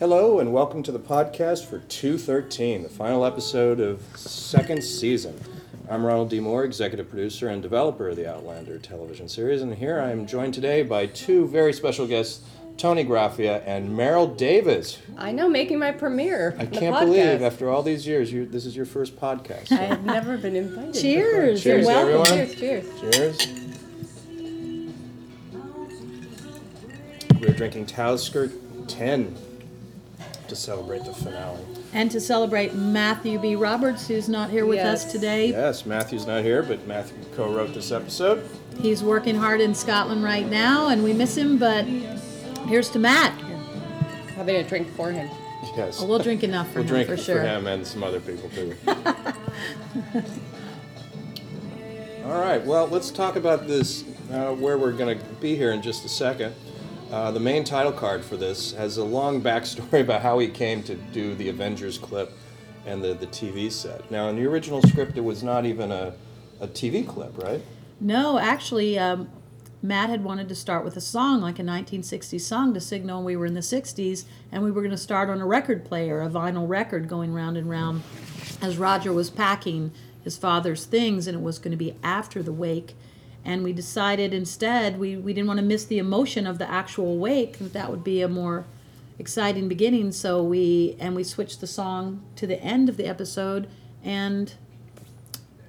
Hello and welcome to the podcast for 213, the final episode of second season. I'm Ronald D. Moore, executive producer and developer of the Outlander television series, and here I am joined today by two very special guests, Toni Graphia and Maril Davis. I know, making my premiere. I the can't podcast. believe after all these years, you, this is your first podcast. so- I've never been invited. Cheers. Cheers, You're welcome. everyone. Cheers, cheers. Cheers. We're drinking Talisker 10 to celebrate the finale. And to celebrate Matthew B. Roberts, who's not here with us today. Yes, Matthew's not here, but Matthew co wrote this episode. He's working hard in Scotland right now, and we miss him, but here's to Matt. Having a drink for him. Yes. Oh, we'll drink enough for We'll him drink for for him and some other people too. All right. Well, let's talk about this. Uh, where we're going to be here in just a second. Uh, the main title card for this has a long backstory about how he came to do the Avengers clip and the, the TV set. Now, in the original script, it was not even a, a TV clip, right? No, actually, um, Matt had wanted to start with a song, like a 1960s song, to signal we were in the 60s, and we were going to start on a record player, a vinyl record, going round and round as Roger was packing his father's things, and it was going to be after the wake. And we decided instead we, we didn't want to miss the emotion of the actual wake, that that would be a more exciting beginning. So we and we switched the song to the end of the episode, and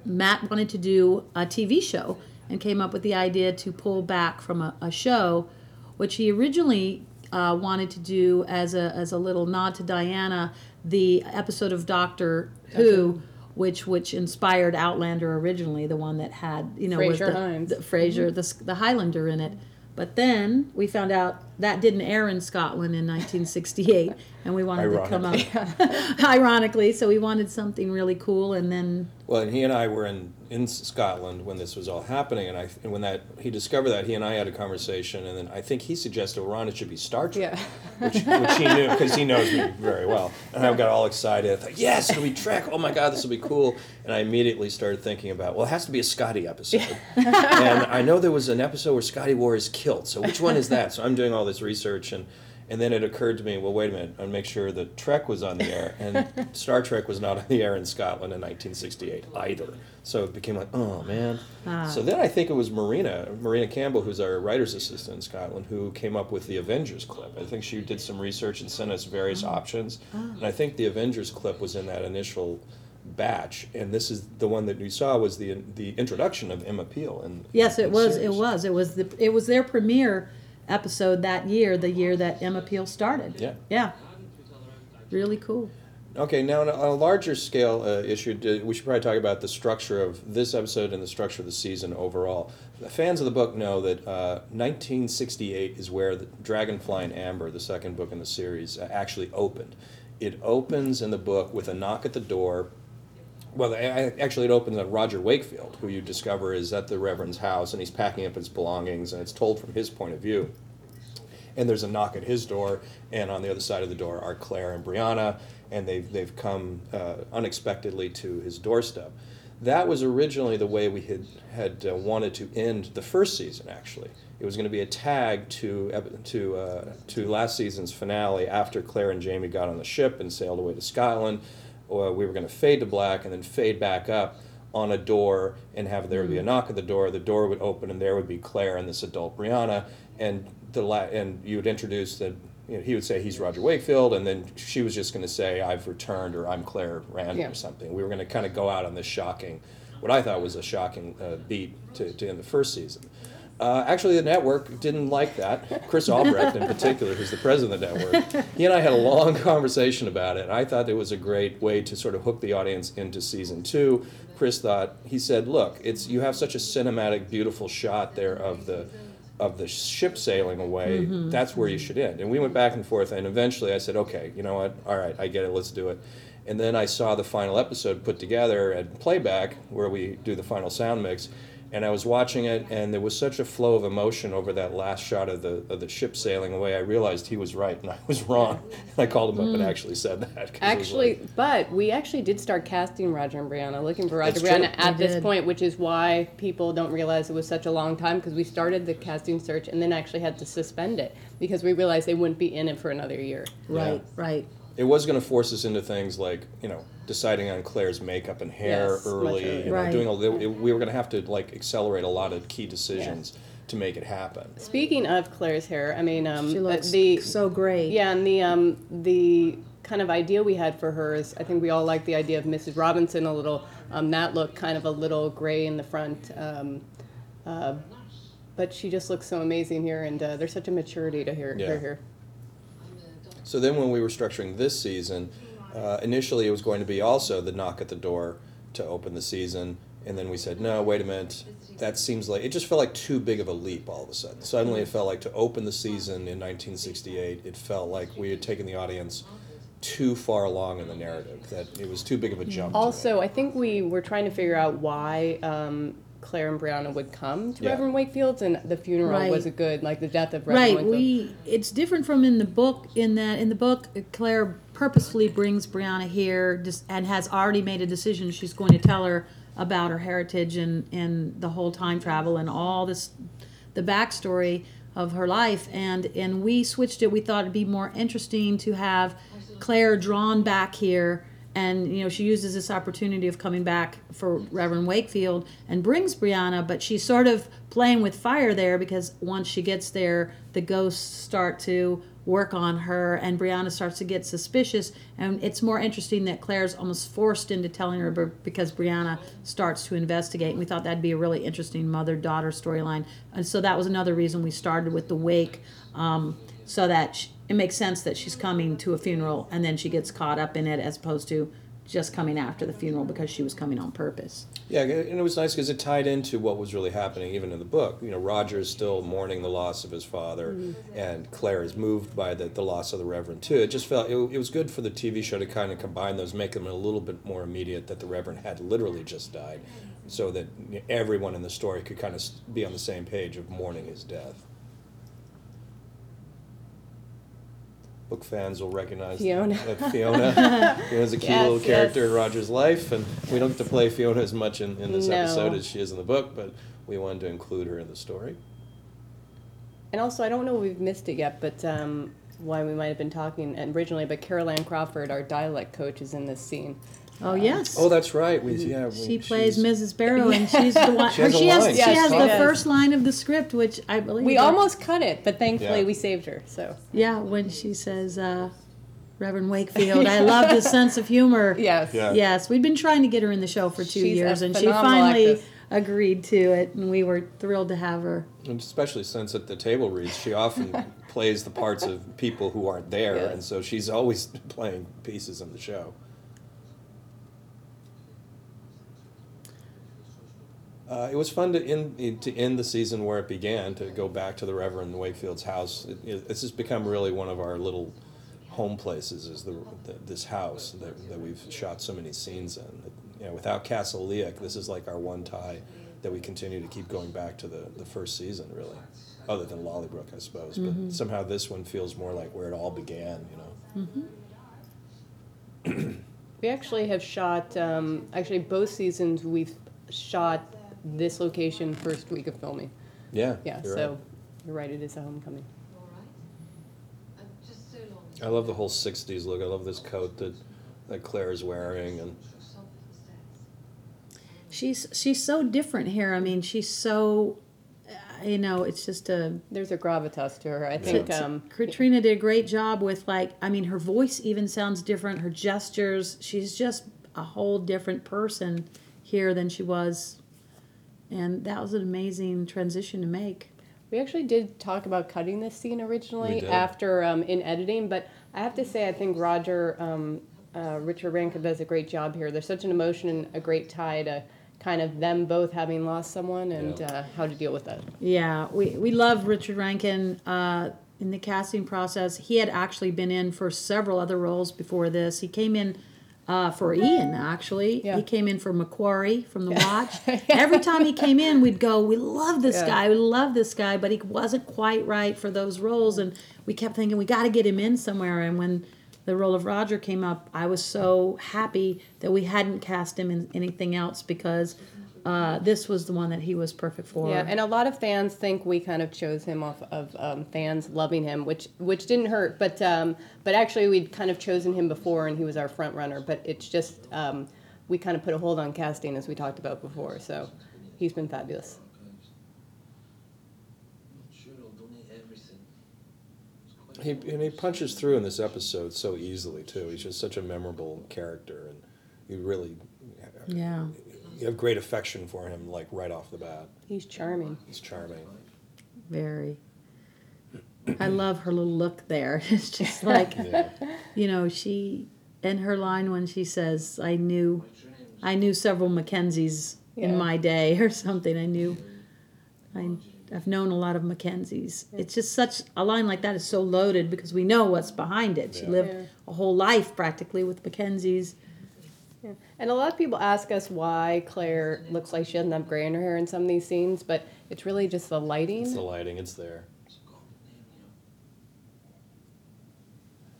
Matt wanted to do a TV show and came up with the idea to pull back from a, a show, which he originally uh, wanted to do as a, as a little nod to Diana, the episode of Doctor Who, which which inspired Outlander originally, the one that had you know with Frazer the, Hines. the Fraser mm-hmm. the, the Highlander in it. But then we found out that didn't air in Scotland in 1968, and we wanted to come up ironically. So we wanted something really cool, and then Well, and he and I were in, in Scotland when this was all happening, and I and when that he discovered that he and I had a conversation, and then I think he suggested, well, Ron, it should be Star Trek, Yeah. which, which he knew because he knows me very well, and I got all excited. I thought, yes, it'll be Trek. Oh my God, this will be cool. And I immediately started thinking about, well, it has to be a Scotty episode, and I know there was an episode where Scotty War is killed. So which one is that? So I'm doing all this research and. And then it occurred to me, well, wait a minute, I'll make sure that Trek was on the air, and Star Trek was not on the air in Scotland in 1968 either. So it became like, oh man. Ah. So then I think it was Marina, Marina Campbell, who's our writer's assistant in Scotland, who came up with the Avengers clip. I think she did some research and sent us various ah. options, ah. and I think the Avengers clip was in that initial batch. And this is the one that you saw was the the introduction of Emma Peel. And Yes, it was. It was. It was the. It was their premiere episode that year, the year that Emma Peel started. Yeah. Yeah. Really cool. Okay, now on a, on a larger scale uh, issue, we should probably talk about the structure of this episode and the structure of the season overall. The fans of the book know that uh, 1968 is where the Dragonfly in Amber, the second book in the series, uh, actually opened. It opens in the book with a knock at the door. Well, actually, it opens on Roger Wakefield, who you discover is at the Reverend's house, and he's packing up his belongings, and it's told from his point of view and there's a knock at his door, and on the other side of the door are Claire and Brianna, and they've they've come uh, unexpectedly to his doorstep. That was originally the way we had had uh, wanted to end the first season. Actually, it was going to be a tag to to uh, to last season's finale after Claire and Jamie got on the ship and sailed away to Scotland. Or we were going to fade to black and then fade back up on a door and have there be a knock at the door. The door would open and there would be Claire and this adult Brianna, and the la- and you would introduce that. You know, he would say he's Roger Wakefield, and then she was just going to say I've returned or I'm Claire Rand Yeah. or something. We were going to kind of go out on this shocking, what I thought was a shocking uh, beat to, to end the first season. Uh, actually, the network didn't like that. Chris Albrecht, in particular, who's the president of the network, he and I had a long conversation about it. I thought it was a great way to sort of hook the audience into season two. Chris thought he said, "Look, it's you have such a cinematic, beautiful shot there of the." Of the ship sailing away, that's where you should end. And we went back and forth, and eventually I said, "Okay, you know what? All right, I get it. Let's do it." And then I saw the final episode put together at playback, where we do the final sound mix, And I was watching it, and there was such a flow of emotion over that last shot of the of the ship sailing away. I realized he was right and I was wrong. I called him up and mm. actually said that. Actually, like- but we actually did start casting Roger and Brianna, looking for Roger and Brianna true. at We this did. point, which is why people don't realize it was such a long time because we started the casting search and then actually had to suspend it because we realized they wouldn't be in it for another year. Right, right. it was going to force us into things like you know deciding on Claire's makeup and hair Yes, much early. earlier. You know, Right. doing all the, it- we were going to have to like accelerate a lot of key decisions to make it happen. Speaking of Claire's hair, I mean, um, She uh, looks the so great. Yeah, and the um, the kind of idea we had for her is I think we all like the idea of Mrs. Robinson a little. Um, that look kind of a little gray in the front. Um, uh, but she just looks so amazing here, and uh, there's such a maturity to her, Yeah. her here. So then, when we were structuring this season, uh, initially it was going to be also the knock at the door to open the season, and then we said, no, wait a minute. That seems like it just felt like too big of a leap all of a sudden. Suddenly, it felt like to open the season in 1968, it felt like we had taken the audience too far along in the narrative. That it was too big of a jump. Also, I think we were trying to figure out why um, Claire and Brianna would come to Yeah. Reverend Wakefield's, and the funeral Right. was a good, like the death of Reverend Right. Wakefield. We it's different from in the book in that in the book Claire purposefully brings Brianna here and has already made a decision. She's going to tell her about her heritage and and the whole time travel and all this the backstory of her life. And and we switched it. We thought it'd be more interesting to have Claire drawn back here. And you know she uses this opportunity of coming back for Reverend Wakefield and brings Brianna, but she's sort of playing with fire there because once she gets there, the ghosts start to work on her, and Brianna starts to get suspicious. And it's more interesting that Claire's almost forced into telling her because Brianna starts to investigate. And we thought that'd be a really interesting mother-daughter storyline, and so that was another reason we started with the wake, um, so that. She, it makes sense that she's coming to a funeral and then she gets caught up in it as opposed to just coming after the funeral because she was coming on purpose. Yeah, and it was nice because it tied into what was really happening, even in the book. You know, Roger is still mourning the loss of his father, mm-hmm. and Claire is moved by the, the loss of the Reverend too. It just felt it, it was good for the TV show to kind of combine those, make them a little bit more immediate. That the Reverend had literally just died, so that everyone in the story could kind of be on the same page of mourning his death. Book fans will recognize Fiona. that Fiona. Fiona's a cute Yes, little character yes. in Roger's life, and we don't get to play Fiona as much in, in this No. episode as she is in the book, but we wanted to include her in the story. And also, I don't know if we've missed it yet, but um, why we might have been talking originally, but Carol Ann Crawford, our dialect coach, is in this scene. Oh yes. Oh, that's right. We, yeah, we, she plays Mrs. Barrow, and she's the one. She has she has, line. she Yes, has she the does. first line of the script, which I believe. We that- almost cut it, but thankfully Yeah. we saved her. So Yeah, when she says, uh, "Reverend Wakefield, I love his sense of humor." yes, Yeah. Yes, we've been trying to get her in the show for two She's years, and she finally actress. agreed to it, and we were thrilled to have her. And especially since at the table reads, she often plays the parts of people who aren't there, Yes. and so she's always playing pieces in the show. Uh, it was fun to end to end the season where it began. To go back to the Reverend Wakefield's house. It, it, this has become really one of our little home places. Is the, the this house that, that we've shot so many scenes in. You know, without Castle Leoch, this is like our one tie that we continue to keep going back to the, the first season, really. Other than Lallybroch, I suppose. But somehow this one feels more like where it all began, you know. we actually have shot. Um, actually, both seasons we've shot this location first week of filming. Yeah. Yeah, you're so right. you're right. It is a homecoming. All right. And just so long. I love the whole 60s look. I love this coat that, that Claire is wearing. and Stop at the steps. She's she's so different here. I mean, she's so, uh, you know, it's just a. There's a gravitas to her. I think. it's- Um, Caitriona did a great job with like. I mean, her voice even sounds different. Her gestures. She's just a whole different person here than she was, and that was an amazing transition to make. We actually did talk about cutting this scene originally after um, in editing, but I have to say I think Roger um, uh, Richard Rankin does a great job here. There's such an emotion and a great tie to kind of them both having lost someone and Yeah. uh, how to deal with that. Yeah, we, we love Richard Rankin uh, in the casting process. He had actually been in for several other roles before this. He came in uh, for Ian, actually. Yeah. He came in for Macquarie from The Watch. Every time he came in, we'd go, We love this Yeah. guy, we love this guy, but he wasn't quite right for those roles. And we kept thinking, We got to get him in somewhere. And when the role of Roger came up, I was so happy that we hadn't cast him in anything else because uh, this was the one that he was perfect for. Yeah, and a lot of fans think we kind of chose him off of um, fans loving him, which which didn't hurt. But um, but actually, we'd kind of chosen him before, and he was our front runner. But it's just um, we kind of put a hold on casting, as we talked about before. So he's been fabulous. Sure, I'll donate everything. It's quite He, and he punches through in this episode so easily too. He's just such a memorable character, and you really yeah. You have great affection for him, like right off the bat. He's charming. He's charming. Very. I love her little look there. It's just like, Yeah. you know, she and her line when she says, "I knew, I knew several Mackenzies Yeah. in my day" or something. I knew, I, I've known a lot of Mackenzies. It's just such a line like that is so loaded because we know what's behind it. She Yeah. lived Yeah. a whole life practically with Mackenzies. And a lot of people ask us why Claire looks like she doesn't have gray in her hair in some of these scenes, but it's really just the lighting. It's the lighting. It's there.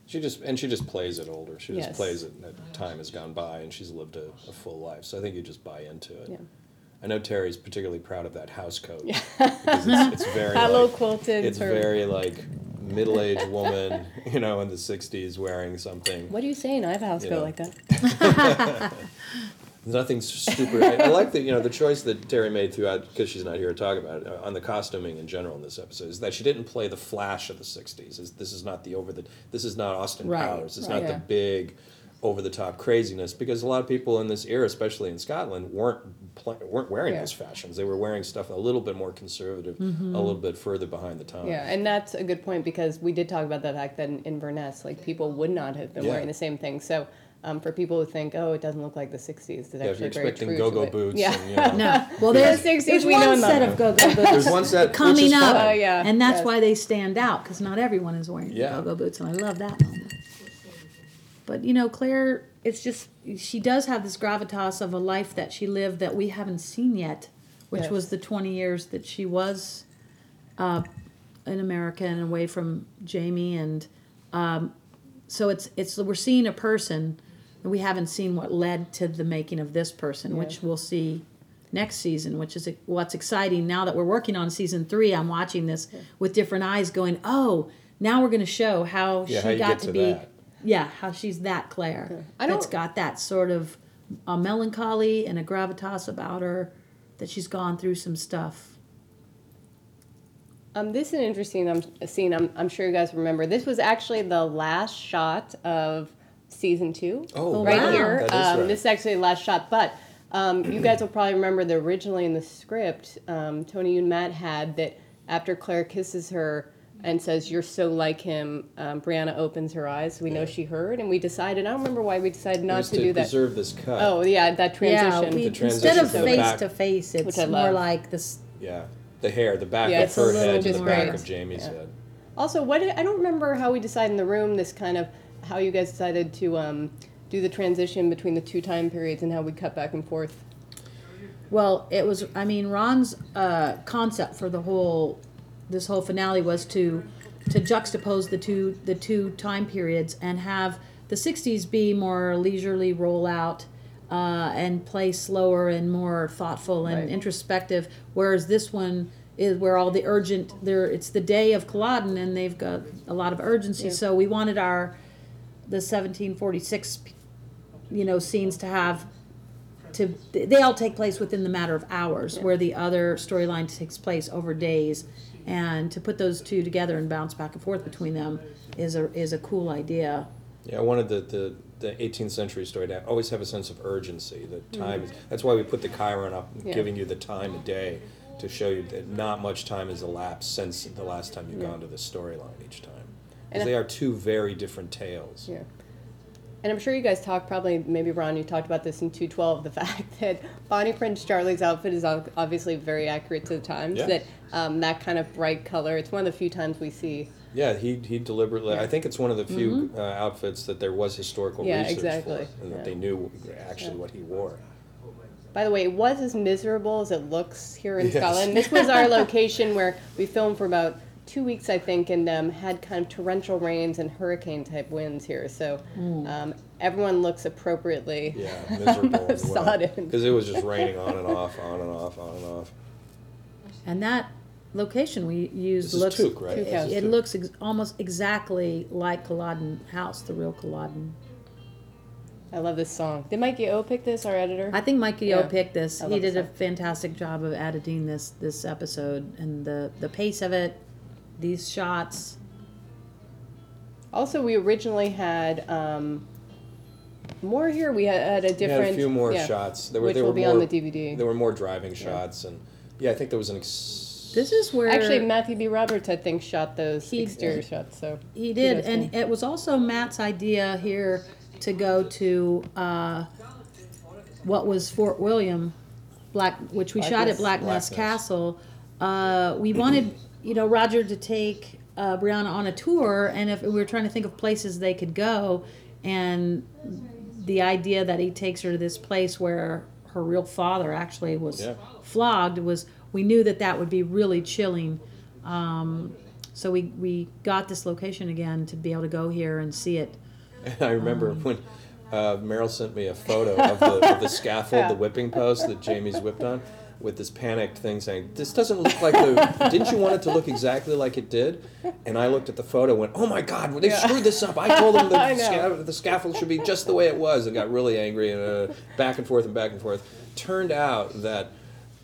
She just and she just plays it older. She just Yes. plays it. That time has gone by, and she's lived a, a full life. So I think you just buy into it. Yeah. I know Terry's particularly proud of that house coat Yeah. because it's, it's very That like, quilted. it's very like middle-aged woman, you know, in the '60s wearing something. What are you saying? I have a house You coat know. like that. Nothing super. I, I like the you know the choice that Terry made throughout because she's not here to talk about it uh, on the costuming in general in this episode is that she didn't play the flash of the '60s. Is this is not the over the this is not Austin Right, Powers. It's right. not Yeah. the big over the top craziness because a lot of people in this era, especially in Scotland, weren't pl- weren't wearing Yeah. those fashions. They were wearing stuff a little bit more conservative, a little bit further behind the times. Yeah, and that's a good point because we did talk about the fact that in Inverness, like people would not have been Yeah. wearing the same thing. So um, for people who think, oh, it doesn't look like the '60s, it's Yeah, if actually you're very expecting true go-go to it. boots, Yeah. and, you know, No, well, The there's, 60s there's we one know set of go-go boots. There's one set coming up, fine. Oh, yeah, and that's yes. why they stand out because not everyone is wearing Yeah. go-go boots, and I love that moment. But you know, Claire, it's just she does have this gravitas of a life that she lived that we haven't seen yet, which Yes. was the twenty years that she was uh, in America and away from Jamie, and um, so it's it's we're seeing a person, and we haven't seen what led to the making of this person, which we'll see next season, which is what's exciting now that we're working on season three. I'm watching this with different eyes, going, "Oh, now we're going to show how Yeah, she how got to, to be, that. Yeah, how she's that Claire. I That's don't- got that sort of a melancholy and a gravitas about her that she's gone through some stuff. Um, this is an interesting um, scene. I'm, I'm sure you guys remember. This was actually the last shot of season two. Oh, right wow. here. That is um, right. This is actually the last shot, but um, you guys will probably remember that originally in the script, um, Toni and Matt had that after Claire kisses her and says, "You're so like him," um, Brianna opens her eyes. We know she heard, and we decided. I don't remember why we decided It not was to, to do that. preserve this cut. Oh yeah, that transition. Yeah, we, The instead of transition from the face back- to face, it's more love. like this. Yeah, the hair, the back Yeah, of her head to the back Right. of Jamie's Yeah. head. Also, what did, I don't remember how we decided in the room. This kind of how you guys decided to um, do the transition between the two time periods and how we cut back and forth. Well, it was. I mean, Ron's uh, concept for the whole this whole finale was to to juxtapose the two the two time periods and have the '60s be more leisurely rollout. Uh, and play slower and more thoughtful and Right. introspective, whereas this one is where all the urgent there. It's the day of Culloden, and they've got a lot of urgency. Yeah. So we wanted our the 1746, you know, scenes to have to they all take place within the matter of hours where the other storyline takes place over days and to put those two together and bounce back and forth between them is a is a cool idea Yeah, I wanted the, the, the 18th century story to always have a sense of urgency. That time, is, that's why we put the chyron up, Mm-hmm. Yeah. giving you the time of day to show you that not much time has elapsed since the last time you've gone to the storyline each time. And Because I- they are two very different tales. Yeah. And I'm sure you guys talked probably maybe Ron you talked about this in 212 the fact that Bonnie Prince Charlie's outfit is obviously very accurate to the times Yeah. that um, that kind of bright color it's one of the few times we see Yeah, he, he deliberately. I think it's one of the few Mm-hmm. uh, outfits that there was historical Yeah, research exactly. for, and Yeah. that they knew actually what he wore. By the way, it was as miserable as it looks here in Yes. Scotland. This was our location where we filmed for about two weeks, I think, and um, had kind of torrential rains and hurricane type winds here. So um, everyone looks appropriately Yeah, miserable as well. sodden. Because it was just raining on and off, on and off, on and off. And that location we used This is looks Took, right? Took This House. it Took. looks ex- almost exactly like Culloden House, the real Culloden. I love this song. Did Mikey O pick this, our editor? I think Mikey O Yeah. picked this. I He love did this a song. fantastic job of editing this this episode and the the pace of it, these shots. Also, we originally had um, more here. We had, had a different. had a few more yeah, shots. There were, which there will were be more, on the DVD. There were more driving shots, and yeah, I think there was an. Ex- This is where Actually, Matthew B. Roberts, I think, shot those He exterior did. shots. So He did, kudos and him. it was also Matt's idea here to go to uh, what was Fort William, Black, which we Black shot Ness. at Black Black Ness Ness. Castle. Uh, we wanted, you know, Roger to take uh, Brianna on a tour, and if we were trying to think of places they could go, and the idea that he takes her to this place where her real father actually was Yeah. flogged was we knew that that would be really chilling. Um, so we, we got this location again to be able to go here and see it. I remember when uh, Maril sent me a photo of the, of the scaffold, Yeah. the whipping post that Jamie's whipped on, with this panicked thing saying, "This doesn't look like the. didn't you want it to look exactly like it did?" And I looked at the photo, and went, "Oh my God, they Yeah. screwed this up! I told them the, sca- the scaffold should be just the way it was." And got really angry and uh, back and forth and back and forth. Turned out that.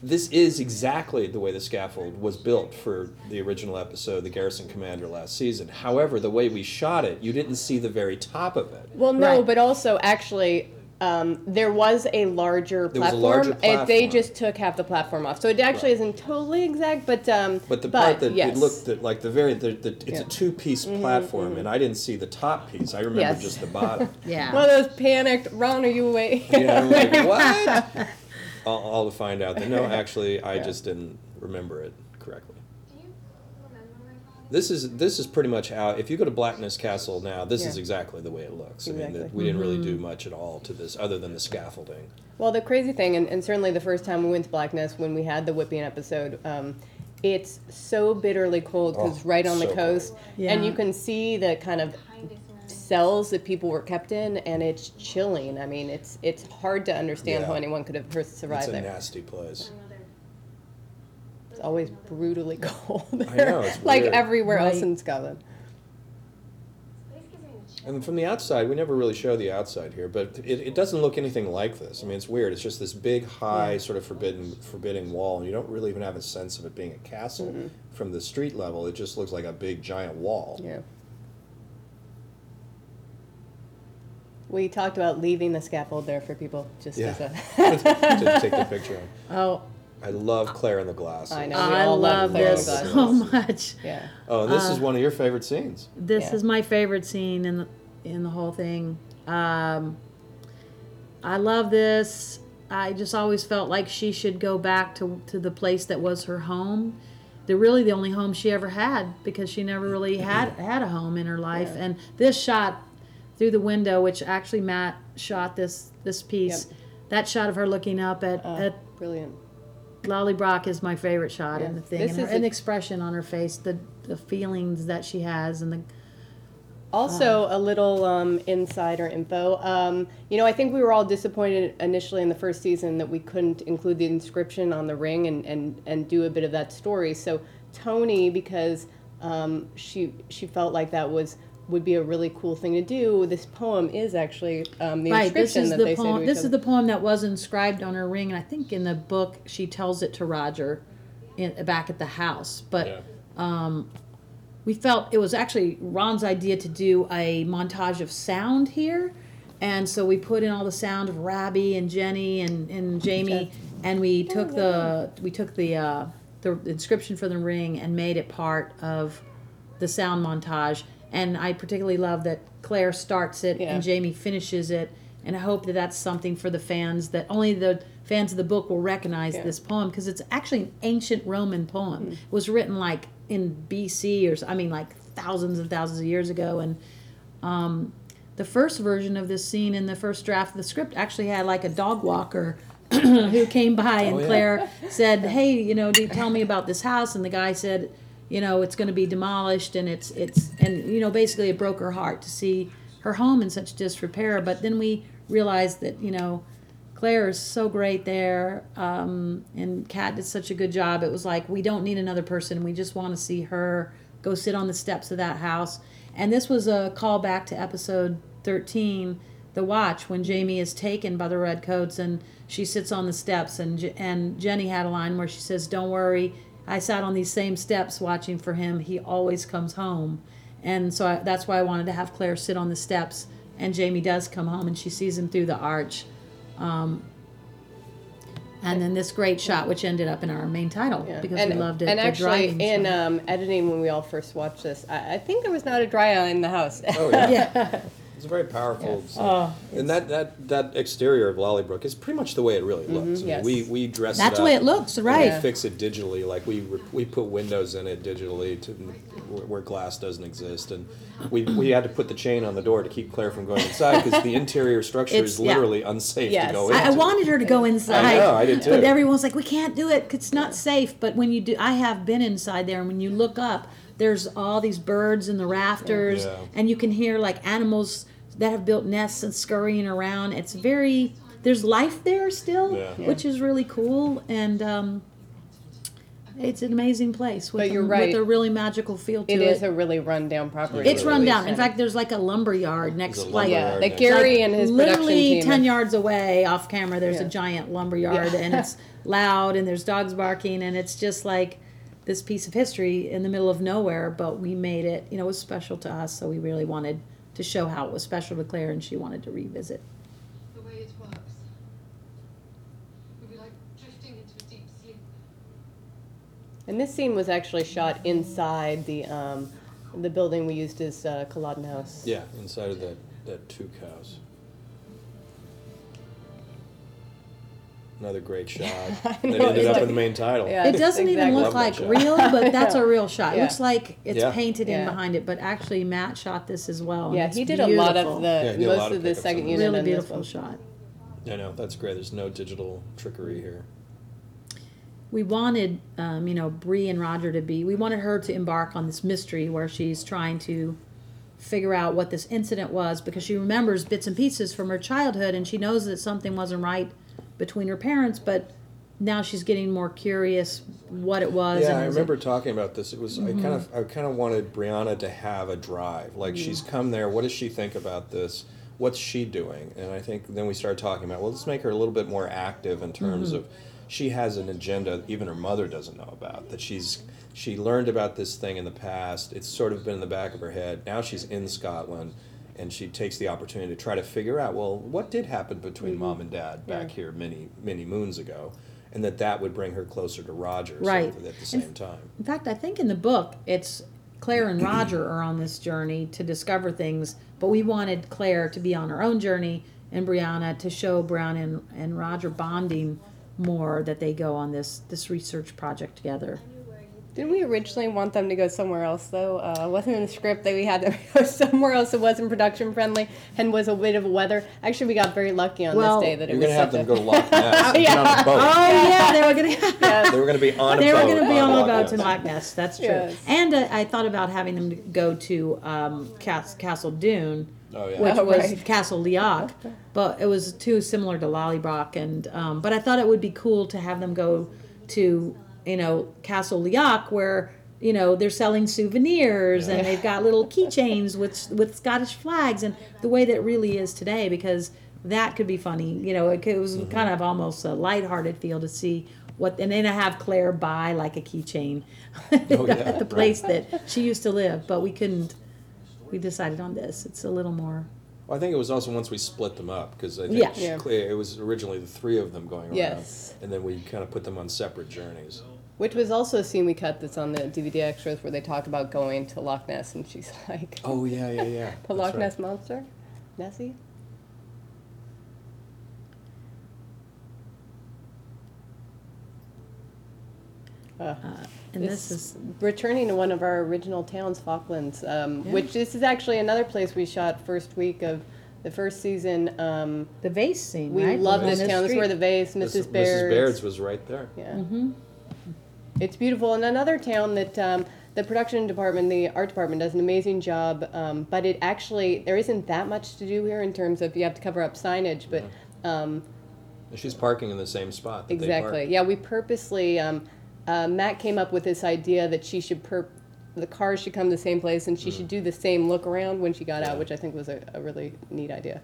This is exactly the way the scaffold was built for the original episode, The Garrison Commander, last season. However, the way we shot it, you didn't see the very top of it. Well, no, Right. but also actually, um, there was a larger There was a platform. larger It, they platform. just took half the platform off, so it actually Right. isn't totally exact. But um, But the part that yes. it looked that, like the very the, the, it's Yeah. Mm-hmm, a two piece platform, and I didn't see the top piece. I remember Yes. just the bottom. Yeah. one of those panicked. Ron, are you awake? yeah, I'm like what? all, all to find out that no, actually, I Yeah. just didn't remember it correctly. Do you remember my father? This is this is pretty much how. If you go to Blackness Castle now, this is exactly the way it looks. I mean, Exactly. that we didn't really do much at all to this, other than the scaffolding. Well, the crazy thing, and, and certainly the first time we went to Blackness when we had the whipping episode, um, it's so bitterly cold because Oh, right on the coast, Yeah. and you can see the kind of cells that people were kept in, and it's chilling. I mean, it's it's hard to understand Yeah. how anyone could have survived It's a there. nasty place. It's always brutally cold I there, know, it's like weird. everywhere else in Scotland. This gives me the chills. And from the outside, we never really show the outside here, but it, it doesn't look anything like this. I mean, it's weird. It's just this big, high, Yeah. sort of forbidden, forbidding wall, and you don't really even have a sense of it being a castle from the street level. It just looks like a big, giant wall. Yeah. We talked about leaving the scaffold there for people, just Yeah. as a. to take the picture. of. Oh, I love Claire in the glass. I know. we I all love love Claire this Glasses. so much. yeah. Oh, and this is one of your favorite scenes. This Yeah. is my favorite scene in the in the whole thing. Um, I love this. I just always felt like she should go back to to the place that was her home. They're really the only home she ever had because she never really had had a home in her life. Yeah. And this shot through the window, which actually Matt shot this this piece. Yep. That shot of her looking up at, Uh, at brilliant. Lallybroch is my favorite shot in the thing, This and, her, is and the expression on her face, the the feelings that she has, and the Also, a little um, insider info. Um, you know, I think we were all disappointed initially in the first season that we couldn't include the inscription on the ring and, and, and do a bit of that story. So Toni, because um, she she felt like that was would be a really cool thing to do. This poem is actually um, the right. This inscription is that the they say poem. to each This is other. the poem that was inscribed on her ring, and I think in the book she tells it to Roger, in, back at the house. But um, we felt it was actually Ron's idea to do a montage of sound here. And so we put in all the sound of Rabbi and Jenny and, and Jamie, and we took the we took the uh, the inscription for the ring and made it part of the sound montage. And I particularly love that Claire starts it Yeah. and Jamie finishes it. And I hope that that's something for the fans that only the fans of the book will recognize Yeah. this poem because it's actually an ancient Roman poem. It was written like in BC or I mean like thousands and thousands of years ago. And um, the first version of this scene in the first draft of the script actually had like a dog walker who came by and Oh, yeah. Claire said, "Hey, you know, do you tell me about this house?" And the guy said, "You know, it's going to be demolished, and it's it's and you know, basically, it broke her heart to see her home in such disrepair." But then we realized that you know, Claire is so great there, um, and Kat did such a good job. It was like we don't need another person; we just want to see her go sit on the steps of that house. And this was a callback to episode thirteen the watch when Jamie is taken by the redcoats and she sits on the steps and and Jenny had a line where she says don't worry I sat on these same steps watching for him he always comes home and so I, that's why I wanted to have Claire sit on the steps and Jamie does come home and she sees him through the arch um, and then this great shot which ended up in our main title Yeah. because and, we loved it And actually, in um, editing, when we all first watched this, I, I think there was not a dry eye in the house. Oh yeah. yeah It's a very powerful. scene. Oh, and that, that that exterior of Lallybroch is pretty much the way it really looks. I mean, Mm-hmm, yes. We we dress that's it That's the way it looks right We fix it digitally, like we we put windows in it digitally to where where glass doesn't exist, and we we had to put the chain on the door to keep Claire from going inside because the interior structure It's- is yeah. literally unsafe Yes. to go into. I, I wanted her to go inside. I know, I did too. But everyone's like, we can't do it. it's not safe. But when you do, I have been inside there, and when you look up, there's all these birds in the rafters, Yeah. and you can hear like animals that have built nests and scurrying around. It's very there's life there still, Yeah. which is really cool, and um, it's an amazing place with, But you're a, right. with a really magical feel to It it. is a really rundown property. it's run down. In fact, there's like a lumber yard next, a like yeah, lumberyard that Gary like, and his production literally team. 10 yards away off camera there's Yeah. a giant lumber yard and it's loud and there's dogs barking and it's just like this piece of history in the middle of nowhere but we made it you know it was special to us so we really wanted to show how it was special to claire and she wanted to revisit the way it works. We'd be like drifting into a deep sleep. And this scene was actually shot inside the um, the building we used as uh, Culloden House. Yeah, inside of that that Took house. Another great shot that ended it's up like- in the main title. Yeah. it doesn't even look like Love that shot. real but that's a real shot it looks like it's Yeah. painted in behind it but actually matt shot this as well Yeah, he did a lot of the Yeah, he did a lot most of of the second on unit. this. really beautiful shot I know that's great. There's no digital trickery here. we wanted, um, you know, Bree and Roger to be. We wanted her to embark on this mystery where she's trying to figure out what this incident was because she remembers bits and pieces from her childhood and she knows that something wasn't right between her parents, but now she's getting more curious what it was. Yeah, and I is it- remember talking about this. It was I kind of mm-hmm. I kind of wanted Brianna to have a drive. Like she's come there. What does she think about this? What's she doing? And I think then we started talking about well, let's make her a little bit more active in terms mm-hmm. of she has an agenda even her mother doesn't know about. That she's she learned about this thing in the past. It's sort of been in the back of her head. Now she's in Scotland. And she takes the opportunity to try to figure out, well, what did happen between mm-hmm. mom and dad back Yeah. here many, many moons ago, and that that would bring her closer to Roger Right. at the same time. In fact, I think in the book, it's Claire and Roger are on this journey to discover things, but we wanted Claire to be on her own journey and Brianna to show Brown and, and Roger bonding more that they go on this this research project together. Didn't we originally want them to go somewhere else though? Uh, wasn't in the script that we had them go somewhere else that wasn't production friendly and was a bit of weather. Actually, we got very lucky on Well, this day that it was. You're gonna have them a- go to Loch Ness and get on Yeah. Oh yeah, they were gonna Yes. They were gonna be on a they were boat. gonna be on a Loch boat to Loch Ness. That's true. Yes. And uh, I thought about having them go to um, Cas- Castle Doune. Oh yeah. which Oh, was right. Castle Leoch, but it was too similar to Lallybroch, and um, but I thought it would be cool to have them go to you know Castle Leoch where you know they're selling souvenirs and they've got little keychains with with Scottish flags and the way that really is today because that could be funny. You know, it, it was Mm-hmm. kind of almost a lighthearted feel to see. What, and then I have Claire buy like a keychain Oh, yeah, at the right. place that she used to live, but we couldn't. We decided on this. It's a little more Well, I think it was also once we split them up because I think Yeah. Yeah. Claire, it was originally the three of them going around, Yes. and then we kind of put them on separate journeys. Which was also a scene we cut that's on the DVD extras where they talk about going to Loch Ness and she's like, Oh yeah, yeah, yeah. the That's Loch right. Ness monster, Nessie. Uh, and And this is returning to one of our original towns, Falklands, um, Yeah. which this is actually another place we shot first week of the first season. Um, the vase scene. we right? love this town. This is where the vase, This- Mrs. Baird's. Mrs. Baird's was right there. Yeah. Mhm. It's beautiful. And another town that um, the production department, the art department does an amazing job, um, but it actually, there isn't that much to do here in terms of you have to cover up signage, but um, she's parking in the same spot that they exactly. park. Yeah, we purposely, um, uh, Matt came up with this idea that she should, per- the cars should come the same place and she should do the same look around when she got out, which I think was a, a really neat idea.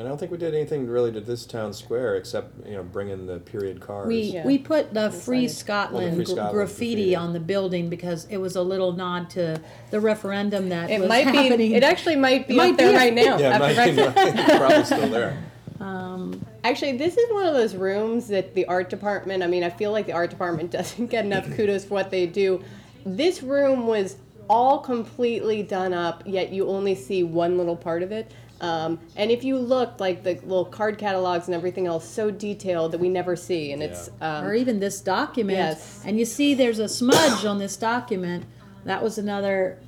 And I don't think we did anything really to this town square except, you know, bring in the period cars. We Yeah. we put the Free signage. Scotland, Oh, the Free gra- Scotland graffiti, graffiti. on the building because it was a little nod to the referendum that It was might happening. be, it actually might be It might up there be. right now. yeah, after might, Brexit. might, it's probably still there. um, Actually, this is one of those rooms that the art department, I mean, I feel like the art department doesn't get enough kudos for what they do. This room was all completely done up, yet you only see one little part of it. Um, and if you look, like the little card catalogs and everything else, so detailed that we never see. And it's. Um, or even this document. Yes. And you see there's a smudge on this document. That was another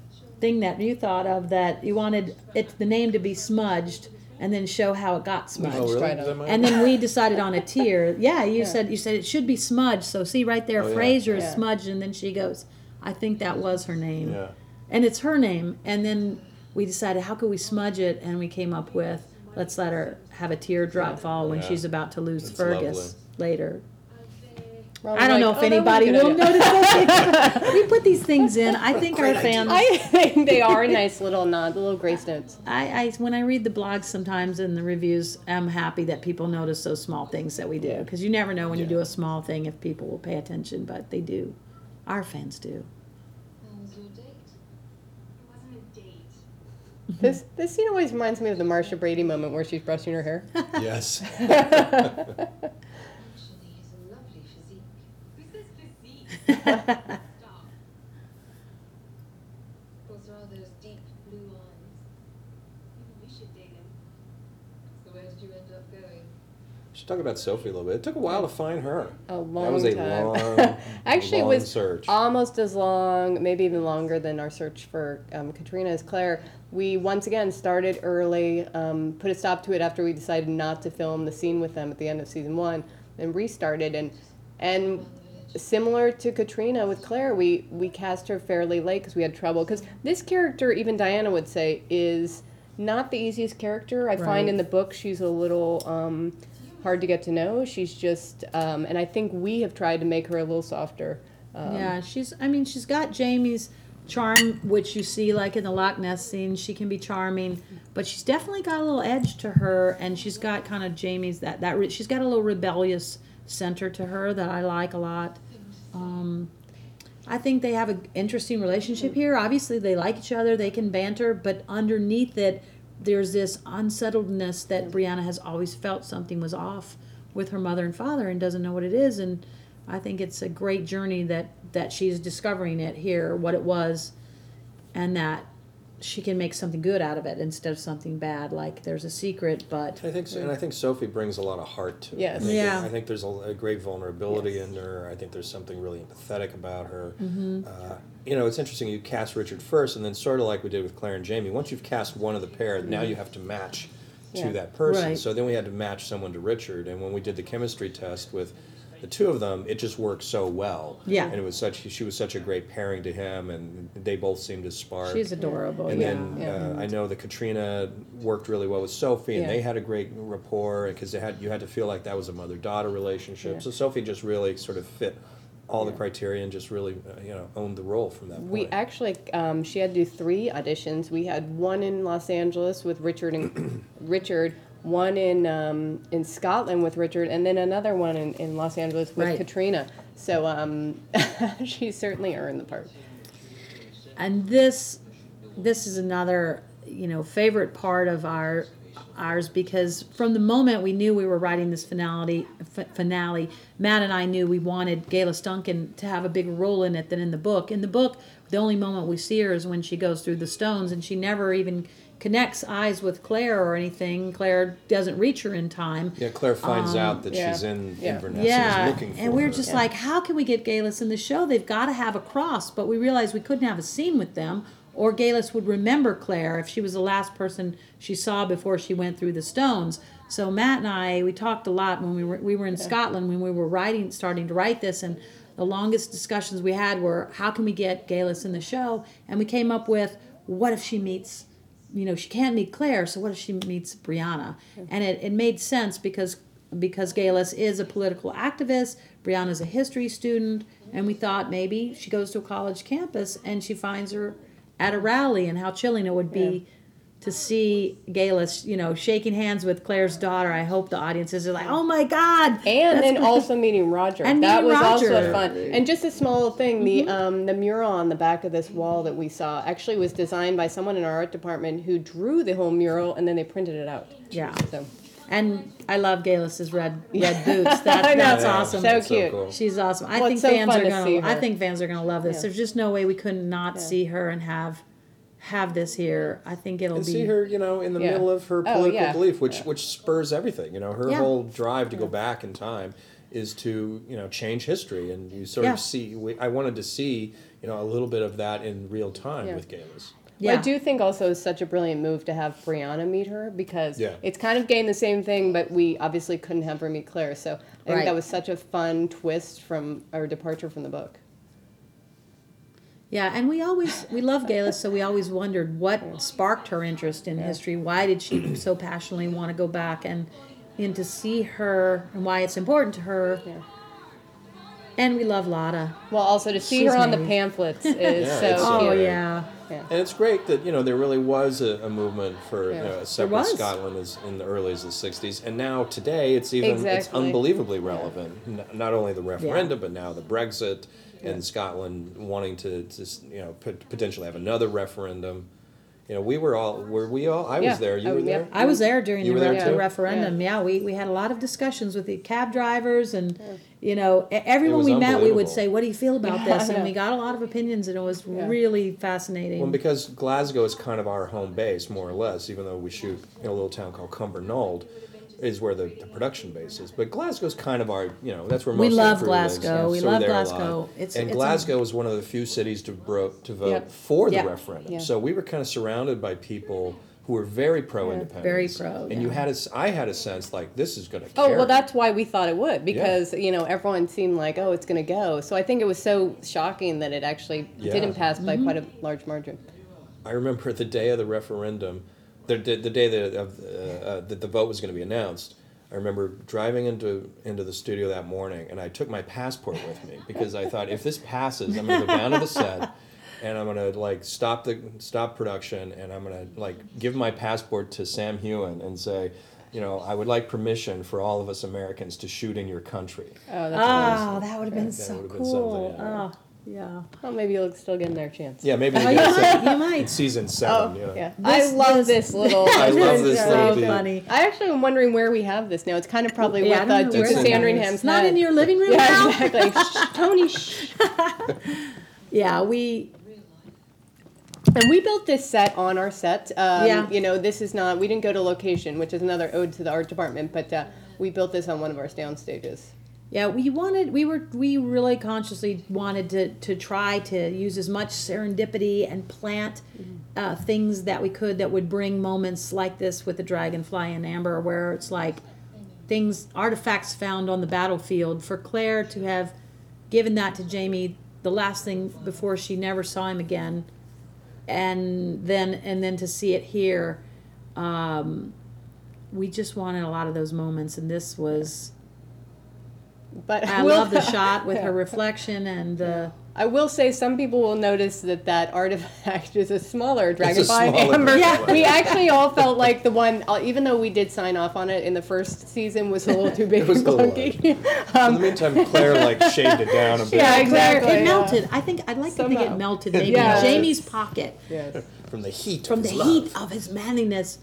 thing that you thought of that you wanted it the name to be smudged and then show how it got smudged. Oh, really? right Is on. that my- And then we decided on a tier. Yeah, you Yeah. said you said it should be smudged. So see right there, Oh, yeah. Fraser is Yeah. smudged, and then she goes, "I think that was her name." yeah. and it's her name. And then we decided how could we smudge it, and we came up with let's let her have a teardrop fall when Yeah. she's about to lose That's Fergus lovely. later. we're I don't know if "Oh, that was a anybody will idea." notice. those. we put these things in. I think our fans. I think they are a nice little nod, the little grace notes. I, I when I read the blogs sometimes and the reviews, I'm happy that people notice those small things that we do Yeah. because you never know when you do a small thing if people will pay attention, but they do. Our fans do. How was your date? It wasn't a date. This this scene always reminds me of the Marcia Brady moment where she's brushing her hair. Yes. Actually, he's a lovely physique. Who says physique? Stop. Of course, there are those deep blue eyes. Maybe should date him. So where did you end up going? Should talk about Sophie a little bit. It took a while to find her. A long that was a time. long, Actually, it was search. almost as long, maybe even longer than our search for um, Caitriona as Claire. We once again started early, um, put a stop to it after we decided not to film the scene with them at the end of season one, and restarted. And and similar to Caitriona with Claire, we we cast her fairly late because we had trouble. Because this character, even Diana would say, is not the easiest character. I Right. find in the book she's a little. Um, hard to get to know she's just um, and i think we have tried to make her a little softer um, yeah, she's. I mean, she's got Jamie's charm, which you see like in the Loch Ness scene. She can be charming, but she's definitely got a little edge to her, and she's got kind of Jamie's that that. re- She's got a little rebellious center to her that I like a lot. Um, I think they have an interesting relationship here. Obviously, they like each other. They can banter, but underneath it, there's this unsettledness that Brianna has always felt something was off with her mother and father and doesn't know what it is. And I think it's a great journey that that she's discovering it here, what it was, and that she can make something good out of it instead of something bad. Like there's a secret, but I think, so, and I think Sophie brings a lot of heart to it. Yes. I think, Yeah. I think there's a, a great vulnerability Yes. in her. I think there's something really empathetic about her. Mm-hmm. Uh, you know, it's interesting. You cast Richard first, and then sort of like we did with Claire and Jamie. Once you've cast one of the pair, now you have to match Yeah. to that person. Right. So then we had to match someone to Richard. And when we did the chemistry test with the two of them, it just worked so well. Yeah. And it was such. She was such a great pairing to him, and they both seemed to spark. she's adorable. And yeah. then yeah. Uh, I know that Caitriona worked really well with Sophie, and Yeah. they had a great rapport because they had you had to feel like that was a mother daughter relationship. So Sophie just really sort of fit all the criteria and just really uh, you know owned the role from that point. we actually um, she had to do three auditions we had one in los angeles with richard and richard one in um, in scotland with richard and then another one in, in los angeles with Right. Caitriona so um, she certainly earned the part and this this is another you know favorite part of our ours because from the moment we knew we were writing this finale, f- finale, Matt and I knew we wanted Geillis Duncan to have a bigger role in it than in the book. In the book, the only moment we see her is when she goes through the stones, and she never even connects eyes with Claire or anything. Claire doesn't reach her in time. Yeah, Claire finds um, out that yeah. she's in Yeah. Inverness and Yeah, is looking for and we we're her. just like, how can we get Geillis in the show? They've got to have a cross, but we realized we couldn't have a scene with them, or Geillis would remember Claire if she was the last person she saw before she went through the stones. So Matt and I, we talked a lot when we were we were in Scotland when we were writing, starting to write this, and the longest discussions we had were, how can we get Geillis in the show? And we came up with, what if she meets you know, she can't meet Claire, so what if she meets Brianna? Mm-hmm. And it, it made sense because because Geillis is a political activist, Brianna's a history student, and we thought maybe she goes to a college campus and she finds her at a rally and how chilling it would be to see Geillis, you know, shaking hands with Claire's daughter. I hope the audiences are like, oh my God. and that's then what- also meeting Roger. And that meeting was also Roger. Mm-hmm. fun. And just a small thing, the um, the mural on the back of this wall that we saw actually was designed by someone in our art department who drew the whole mural and then they printed it out. Yeah. So And I love Geillis's red red boots. That, that's Yeah, awesome. So that's cute. cool. She's awesome. I Well, think it's so fans are gonna. I think fans are gonna love this. Yeah. There's just no way we could not see her and have have this here. I think it'll and be. see her, you know, in the Yeah. middle of her Oh, political yeah. belief, which Yeah. which spurs everything. You know, her Yeah. whole drive to go back in time is to you know change history, and you sort Yeah. of see. We, I wanted to see you know a little bit of that in real time Yeah. with Geillis. Yeah. I do think also it's such a brilliant move to have Brianna meet her because Yeah. it's kind of getting the same thing, but we obviously couldn't have her meet Claire. So I think that was such a fun twist from our departure from the book. Yeah, and we always we love Geillis, so we always wondered what sparked her interest in history. Why did she so passionately want to go back and and to see her and why it's important to her. Yeah. And we love Lotte. Well, also to see She's her on the pamphlets is Yeah, so uh, cute. Oh great. yeah. And it's great that you know there really was a, a movement for Yeah. you know, a separate. Scotland as in the early as the '60s, and now today it's even it's unbelievably relevant. N- not only the referendum, but now the Brexit and Scotland wanting to, to you know pot- potentially have another referendum. You know, we were all were we all? I Yeah. was there. You Oh, were yeah. there. I was there during You the, were there the referendum. Yeah. we, we had a lot of discussions with the cab drivers and you know e- everyone we met we would say, "What do you feel about Yeah, this?" And know. we got a lot of opinions, and it was Yeah. really fascinating. Well, because Glasgow is kind of our home base, more or less, even though we shoot in a little town called Cumbernauld, is where the, the production base is. But Glasgow's kind of our, you know, that's where most We of the love crew lives. Glasgow. We so love there a lot. Glasgow. It's- and it's a- Glasgow is one of the few cities to, bro- to vote Yep. for the Yeah. referendum. Yeah. So we were kind of surrounded by people who were very pro-independence. Very pro, And you had a s I had a sense like this is going to. Oh well, that's why we thought it would because Yeah. you know everyone seemed like oh it's going to go. So I think it was so shocking that it actually Yeah. didn't pass by Mm-hmm. quite a large margin. I remember the day of the referendum, the, the, the day that, uh, uh, that the vote was going to be announced. I remember driving into into the studio that morning, and I took my passport with me because I thought if this passes, I'm going to go down to the set, and I'm going to like stop the stop production, and I'm going to like give my passport to Sam Heughan and say, you know, I would like permission for all of us Americans to shoot in your country. Oh, that's oh, that would have been That so would've been cool. something, yeah. Oh, yeah. well, maybe you'll still get their chance. Yeah, maybe Oh, you might. some- You in might. season Oh, seven. you know. yeah. This- I love this- this, little. I love this so little beat. funny. I actually am wondering where we have this now. It's kind of probably Yeah, I with uh, Duke of. Sandringham's not in your living room Yeah, now. exactly. Shh, Toni, shh. Yeah, we. And we built this set on our set. Um, Yeah. You know, this is not, we didn't go to location, which is another ode to the art department, but uh, we built this on one of our down stages. Yeah, we wanted we were we really consciously wanted to to try to use as much serendipity and plant uh, things that we could that would bring moments like this with the dragonfly in Amber, where it's like things artifacts found on the battlefield for Claire to have given that to Jamie the last thing before she never saw him again, and then and then to see it here. Um, we just wanted a lot of those moments, and this was. But I will- love the shot with Yeah. her reflection and the. I will say some people will notice that that artifact is a smaller a dragonfly smaller amber. dragonfly. We actually all felt like the one, uh, even though we did sign off on it in the first season, was a little too big It was and a little clunky. In the meantime, Claire like shaved it down a bit. Yeah, Claire, exactly, It yeah. melted. I think I'd like to think Somehow. it melted maybe Yeah. in Jamie's pocket. yes. from the heat. from of the his heat love. of his manliness.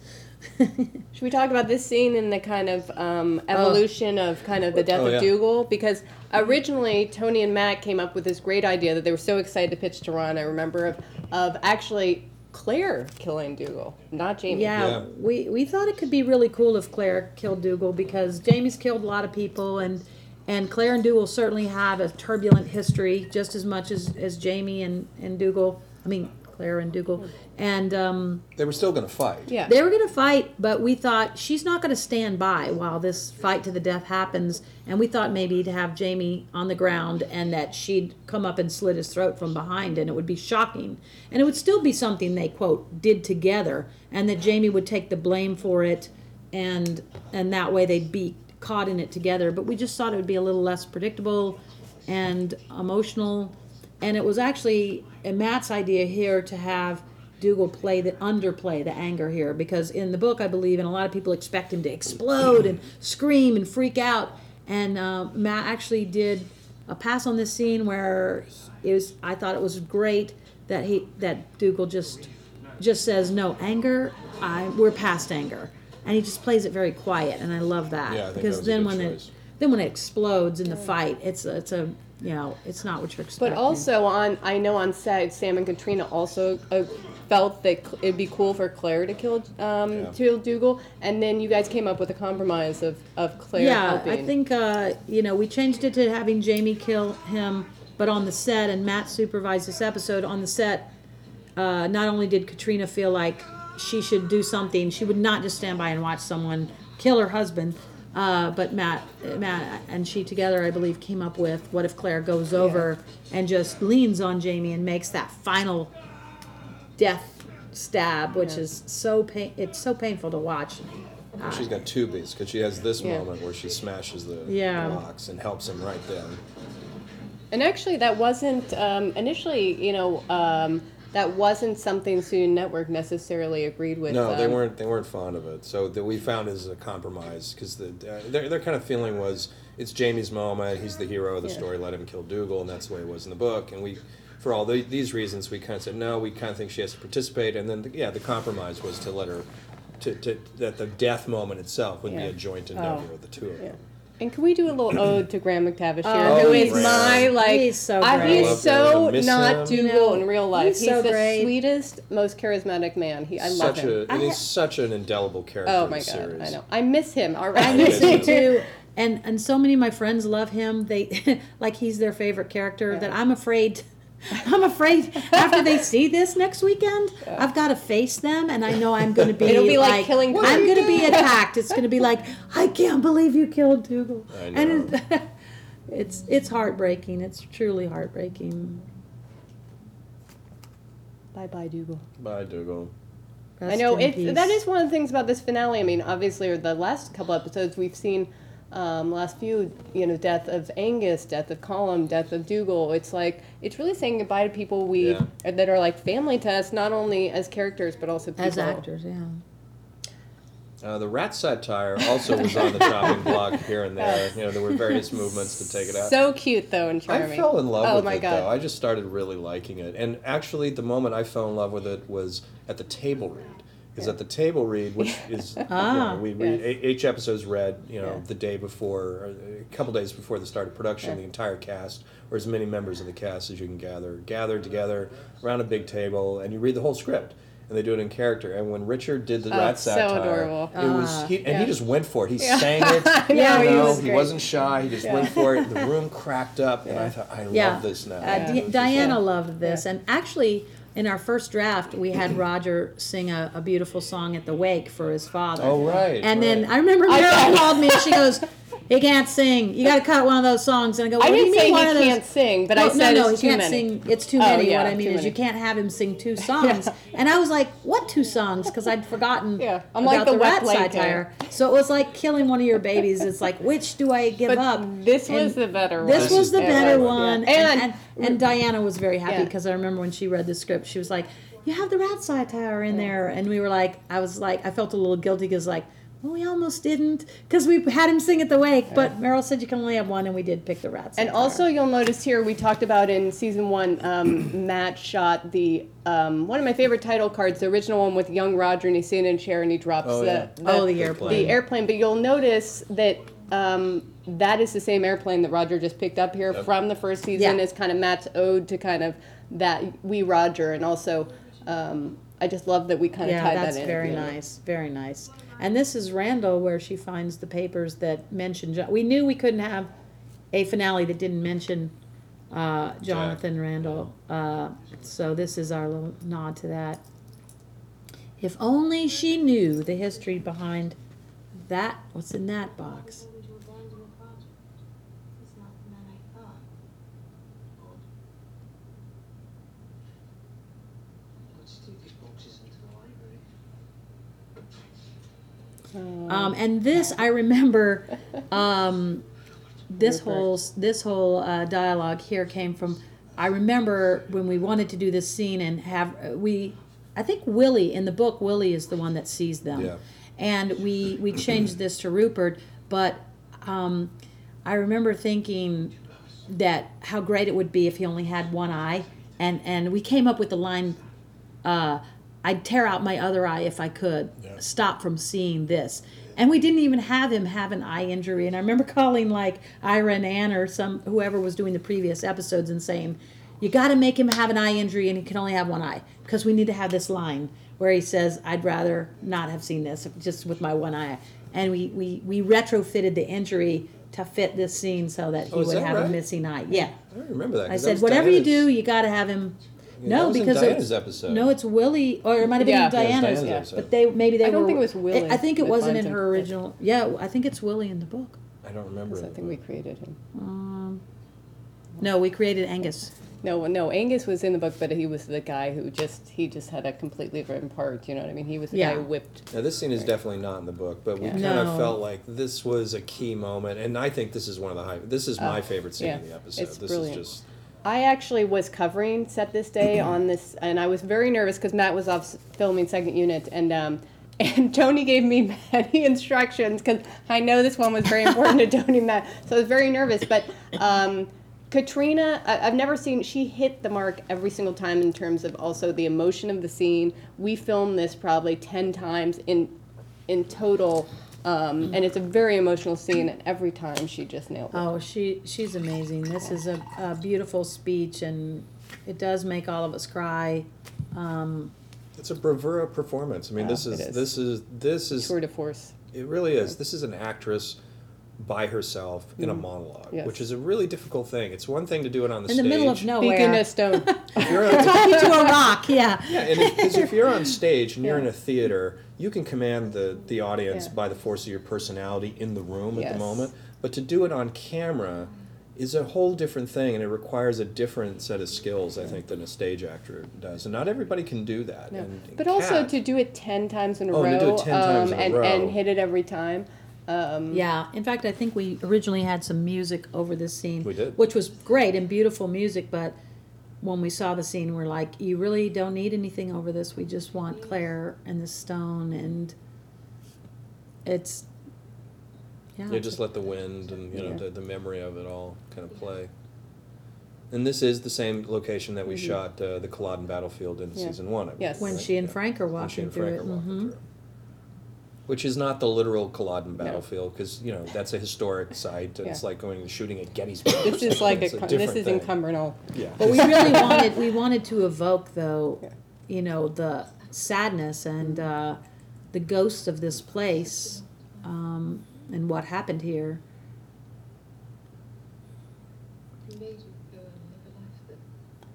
Should we talk about this scene and the kind of um, evolution of kind of the death Oh, yeah. of Dougal? Because originally Toni and Matt came up with this great idea that they were so excited to pitch to Ron. I remember of of actually Claire killing Dougal, not Jamie. Yeah, Yeah. we we thought it could be really cool if Claire killed Dougal because Jamie's killed a lot of people and and Claire and Dougal certainly have a turbulent history just as much as, as Jamie and, and Dougal. I mean Claire and Dougal. And um, They were still going to fight. Yeah. they were going to fight, but we thought she's not going to stand by while this fight to the death happens. And we thought maybe to have Jamie on the ground and that she'd come up and slit his throat from behind, and it would be shocking. And it would still be something they quote did together, and that Jamie would take the blame for it, and and that way they'd be caught in it together. But we just thought it would be a little less predictable and emotional. And it was actually Matt's idea here to have Dougal play the underplay the anger here because in the book I believe and a lot of people expect him to explode and scream and freak out. And uh, Matt actually did a pass on this scene where it was I thought it was great that he that Dougal just just says no anger I we're past anger. And he just plays it very quiet and I love that. Yeah, I because that then when choice. it then when it explodes in the fight it's a, it's a you know it's not what you're expecting But also on, I know on set, Sam and Caitriona also uh, felt that cl- it'd be cool for Claire to kill um, Yeah. kill Dougal, and then you guys came up with a compromise of, of Claire yeah, helping. I think uh, you know we changed it to having Jamie kill him, but on the set and Matt supervised this episode on the set. Uh, not only did Caitriona feel like she should do something, she would not just stand by and watch someone kill her husband. Uh, but Matt, Matt and she together, I believe, came up with what if Claire goes over and just leans on Jamie and makes that final death stab, which Yeah. is so pain. It's so painful to watch. And she's got two beats because she has this Yeah. moment where she smashes the, Yeah. locks and helps him right then. And actually, that wasn't um, initially, you know, um, that wasn't something Student Network necessarily agreed with. No, they um, weren't. They weren't fond of it. So that we found is a compromise because the uh, their their kind of feeling was it's Jamie's moment. He's the hero of the Yeah. story. Let him kill Dougal, and that's the way it was in the book. And we, for all the, these reasons, we kind of said no. We kind of think she has to participate. And then the, yeah, the compromise was to let her. To, to, that the death moment itself would be a joint endeavor Oh. of the two of them. Yeah. And can we do a little ode to Graham McTavish here, Oh, who he's is my great. like? He's so I, great. he's I love so not him. Dougal You know, in real life. he's so the great. sweetest, most charismatic man. He, I love such him. a and I- he's such an indelible character. oh in my the god, series. I know. I miss him already. I miss him too. And and so many of my friends love him. They like he's their favorite character. That I'm afraid. I'm afraid after they see this next weekend, I've got to face them, and I know I'm going to be. It'll be like killing I'm going to be attacked. It's going to be like I can't believe you killed Dougal. I know. And it, it's it's heartbreaking. It's truly heartbreaking. Bye bye, Dougal. Bye, Dougal. I know in it's peace. that is one of the things about this finale. I mean, obviously, or the last couple episodes we've seen, um, last few, you know, death of Angus, death of Colum, death of Dougal. It's like it's really saying goodbye to people we Yeah. that are like family to us, not only as characters but also people. as actors. Yeah. Uh, the rat satire also was on the chopping block here and there. You know, there were various movements to take it out. So cute though and charming. I fell in love oh with my it god. though. I just started really liking it, and actually, the moment I fell in love with it was at the table read. Because at the table read, which is you Ah. know, we read Yes. each episode's read, you know, Yeah. the day before, or a couple days before the start of production, Yeah. the entire cast, or as many members of the cast as you can gather, gathered together around a big table, and you read the whole script. And they do it in character. And when Richard did the Oh, rat so satire, adorable. it was he, and Yeah. he just went for it. He Yeah. sang it. Yeah, you he know, was he wasn't shy. He just Yeah. went for it. The room cracked up, and I thought, I Yeah. love this now. Uh, Yeah. Di- Diana loved this, and actually, in our first draft, we had Roger sing a, a beautiful song at the wake for his father. Oh right. And then. I remember I Maril called me and she goes, "He can't sing. You got to cut one of those songs." And I go, "What I do you didn't mean say one he of those?" can't sing, but I said no, no, it's he too can't many. sing. It's too Oh, many. yeah, what I mean is you can't have him sing two songs. And I was like, "What two songs?" Because I'd forgotten Yeah, I'm about like the the, wet rat satire. So it was like killing one of your babies. It's like, which do I give But up? this was And the better one. This was the better one. And- and, and Diana was very happy because I remember when she read the script, she was like, "You have the rat satire in there," and we were like, I was like, I felt a little guilty because like well, we almost didn't because we had him sing at the wake, but Maril said you can only have one, and we did pick the rats. And also, you'll notice here we talked about in season one. Um, Matt shot the um, one of my favorite title cards, the original one with young Roger, and he's sitting in a chair and he drops Oh, the, yeah. the oh, the The airplane. the airplane. But you'll notice that um, that is the same airplane that Roger just picked up here Yep. from the first season. Yeah. Is kind of Matt's ode to kind of that we Roger, and also um, I just love that we kind of yeah, tied that's that in. very you know. nice, very nice. And this is Randall, where she finds the papers that mention. Jo- we knew we couldn't have a finale that didn't mention uh, Jonathan Randall. Uh, so this is our little nod to that. If only she knew the history behind that. What's in that box? told me to abandon the project. He's not the man I thought. Let's take these boxes into the library. Um, and this I remember. Um, this whole this whole uh, dialogue here came from. I remember when we wanted to do this scene and have uh, we. I think Willie in the book Willie is the one that sees them, Yeah. and we we changed this to Rupert. But um, I remember thinking that how great it would be if he only had one eye, and and we came up with the line. Uh, I'd tear out my other eye if I could Yeah. stop from seeing this. And we didn't even have him have an eye injury. And I remember calling like Ira and Anne or some whoever was doing the previous episodes and saying, "You got to make him have an eye injury, and he can only have one eye because we need to have this line where he says, "I'd rather not have seen this just with my one eye." And we we we retrofitted the injury to fit this scene so that oh, he Oh, would that have a missing eye. Yeah. I remember that. I that said, was whatever you do, you got to have him. Yeah, no, that was in because Diana's it's, episode. no, it's Willie, or it might have been Yeah. in Yeah, Diana's. Diana's yeah. episode. But they maybe they I don't were. think it was Willie I think it wasn't in her original. Yeah, I think it's Willie in the book. I don't remember. So I it. think we created him. Um, no, we created Angus. No, no, Angus was in the book, but he was the guy who just he just had a completely different part. You know what I mean? He was the guy who whipped. Now, this scene is definitely not in the book, but we Yeah. kind No. of felt like this was a key moment, and I think this is one of the high. This is my favorite scene yeah. in the episode. It's this brilliant. is just I actually was covering set this day on this, and I was very nervous because Matt was off filming second unit, and um, and Toni gave me many instructions because I know this one was very important to Toni and Matt, so I was very nervous. But um, Caitriona, I, I've never seen she hit the mark every single time in terms of also the emotion of the scene. We filmed this probably ten times in in total. Um, and it's a very emotional scene, and every time she just nailed it. Oh, she she's amazing. This is a, a beautiful speech, and it does make all of us cry. Um, it's a bravura performance. I mean, Yeah, this it is, is. this is this is Tour de force. it really is. This is an actress by herself in a monologue, Mm-hmm. Yes. which is a really difficult thing. It's one thing to do it on the in the stage. middle of Speaking nowhere, of stone. If you're on- talking to a rock. Yeah. Yeah, and because if you're on stage and you're in a theater, you can command the the audience Yeah. by the force of your personality in the room at Yes. the moment. But to do it on camera is a whole different thing, and it requires a different set of skills, I think, than a stage actor does. And not everybody can do that. No. And But also Kat- to do it ten times in a Oh, row, to do it 10 times um, in a and, row. and hit it every time. Um, Yeah, in fact, I think we originally had some music over this scene. We did. Which was great and beautiful music, but when we saw the scene, we're like, you really don't need anything over this. We just want Claire and the stone, and it's. Yeah. you just let the wind and you know Yeah. the, the memory of it all kind of play. And this is the same location that we shot uh, the Culloden battlefield in Mm-hmm. Yeah. season one. I believe, Yes. when right? she and Yeah. Frank are When she walking and through Frank it. are walking hmm through. Which is not the literal Culloden battlefield, because you know that's a historic site. and It's Yeah. like going and shooting at Gettysburg. or This is something. like a, It's this different is in thing. Cumbernauld. Yeah. But we really wanted we wanted to evoke though, Yeah. you know, the sadness and uh, the ghost of this place um, and what happened here. Who made you go and live a life that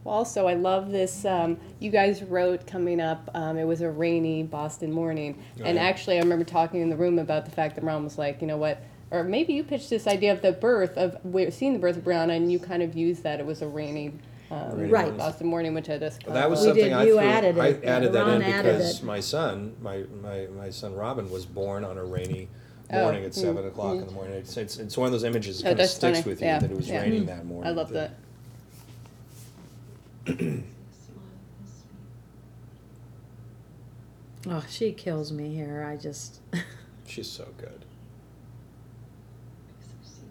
Also, I love this. Um, you guys wrote coming up. Um, it was a rainy Boston morning, Oh, and yeah. actually, I remember talking in the room about the fact that Ron was like, you know what, or maybe you pitched this idea of the birth of we're seeing the birth of Brianna, and you kind of used that it was a rainy. Um, Rainy Right. Boston morning, which I just Well, that was We something did- I you threw. added I it. added that Ron in added because it. my son, my, my, my son Robin, was born on a rainy Oh, morning at mm, seven o'clock in the morning. It's, it's, it's one of those images that Oh, kind of sticks funny. with you Yeah, that it was yeah. raining that morning. I love that. Smile and sweet. Oh, she kills me here. I just She's so good. Because I've seen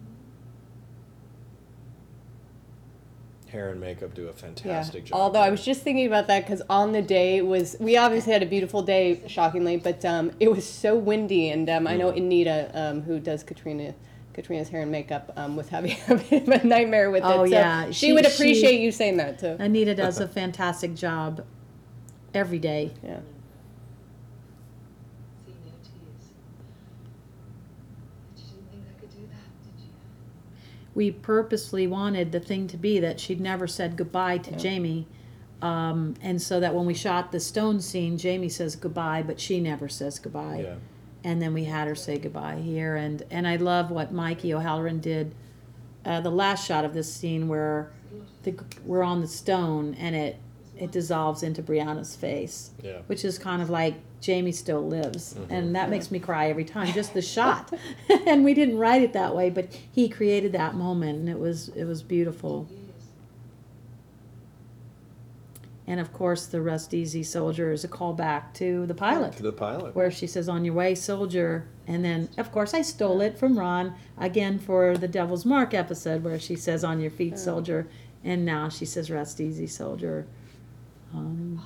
Hair and makeup do a Yeah. fantastic job. Although I was just thinking about that because on the day was we obviously had a beautiful day, shockingly, but um, it was so windy, and um, I know Mhm. Anita, um, who does Caitriona. Caitriona's hair and makeup um, was having a bit of a nightmare with Oh, it. So yeah. she, She- would she- appreciate you saying that too. Anita does a fantastic job every day. yeah. See no tears. But you didn't think I could do that, did you? we purposely wanted the thing to be that she'd never said goodbye to Yeah. Jamie. Um, and so that when we shot the stone scene, Jamie says goodbye, but she never says goodbye. Yeah. And then we had her say goodbye here. And, and I love what Mikey O'Halloran did. Uh, the last shot of this scene where the, we're on the stone and it, it dissolves into Brianna's face, Yeah. which is kind of like Jamie still lives. Mhm. And that makes me cry every time, just the shot. and we didn't write it that way, but he created that moment and it was it was beautiful. Years. And of course the rest easy soldier is a callback to the pilot. To the pilot. Where she says, On your way, soldier. And then, of course, I stole it from Ron again for the Devil's Mark episode where she says, On your feet, soldier. And now she says, Rest easy, soldier. Um,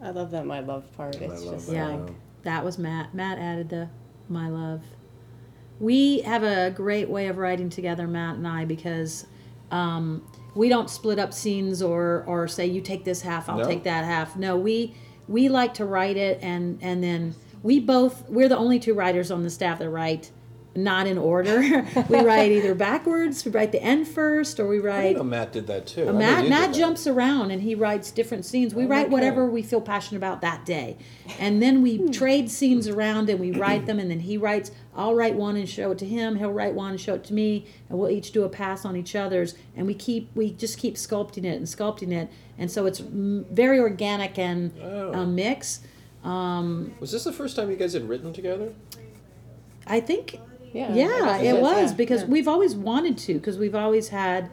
I love that my love part. I It's love just that. Yeah. like that was Matt. Matt added the my love. We have a great way of writing together, Matt and I, because um, we don't split up scenes or or say you take this half, I'll No. take that half. No, we we like to write it and and then we both we're the only two writers on the staff that write not in order. we write either backwards, we write the end first, or we I write know Matt did that too. Uh, I Matt, Matt that. jumps around and he writes different scenes. We Oh, write okay. whatever we feel passionate about that day. And then we hmm. trade scenes around and we write them and then he writes, I'll write one and show it to him, he'll write one and show it to me, and we'll each do a pass on each other's and we keep we just keep sculpting it and sculpting it. And so it's very organic and Oh. Um, a mix. Um, Was this the first time you guys had written together? I think yeah. yeah, I guess it is, was yeah, because yeah. we've always wanted to because we've always had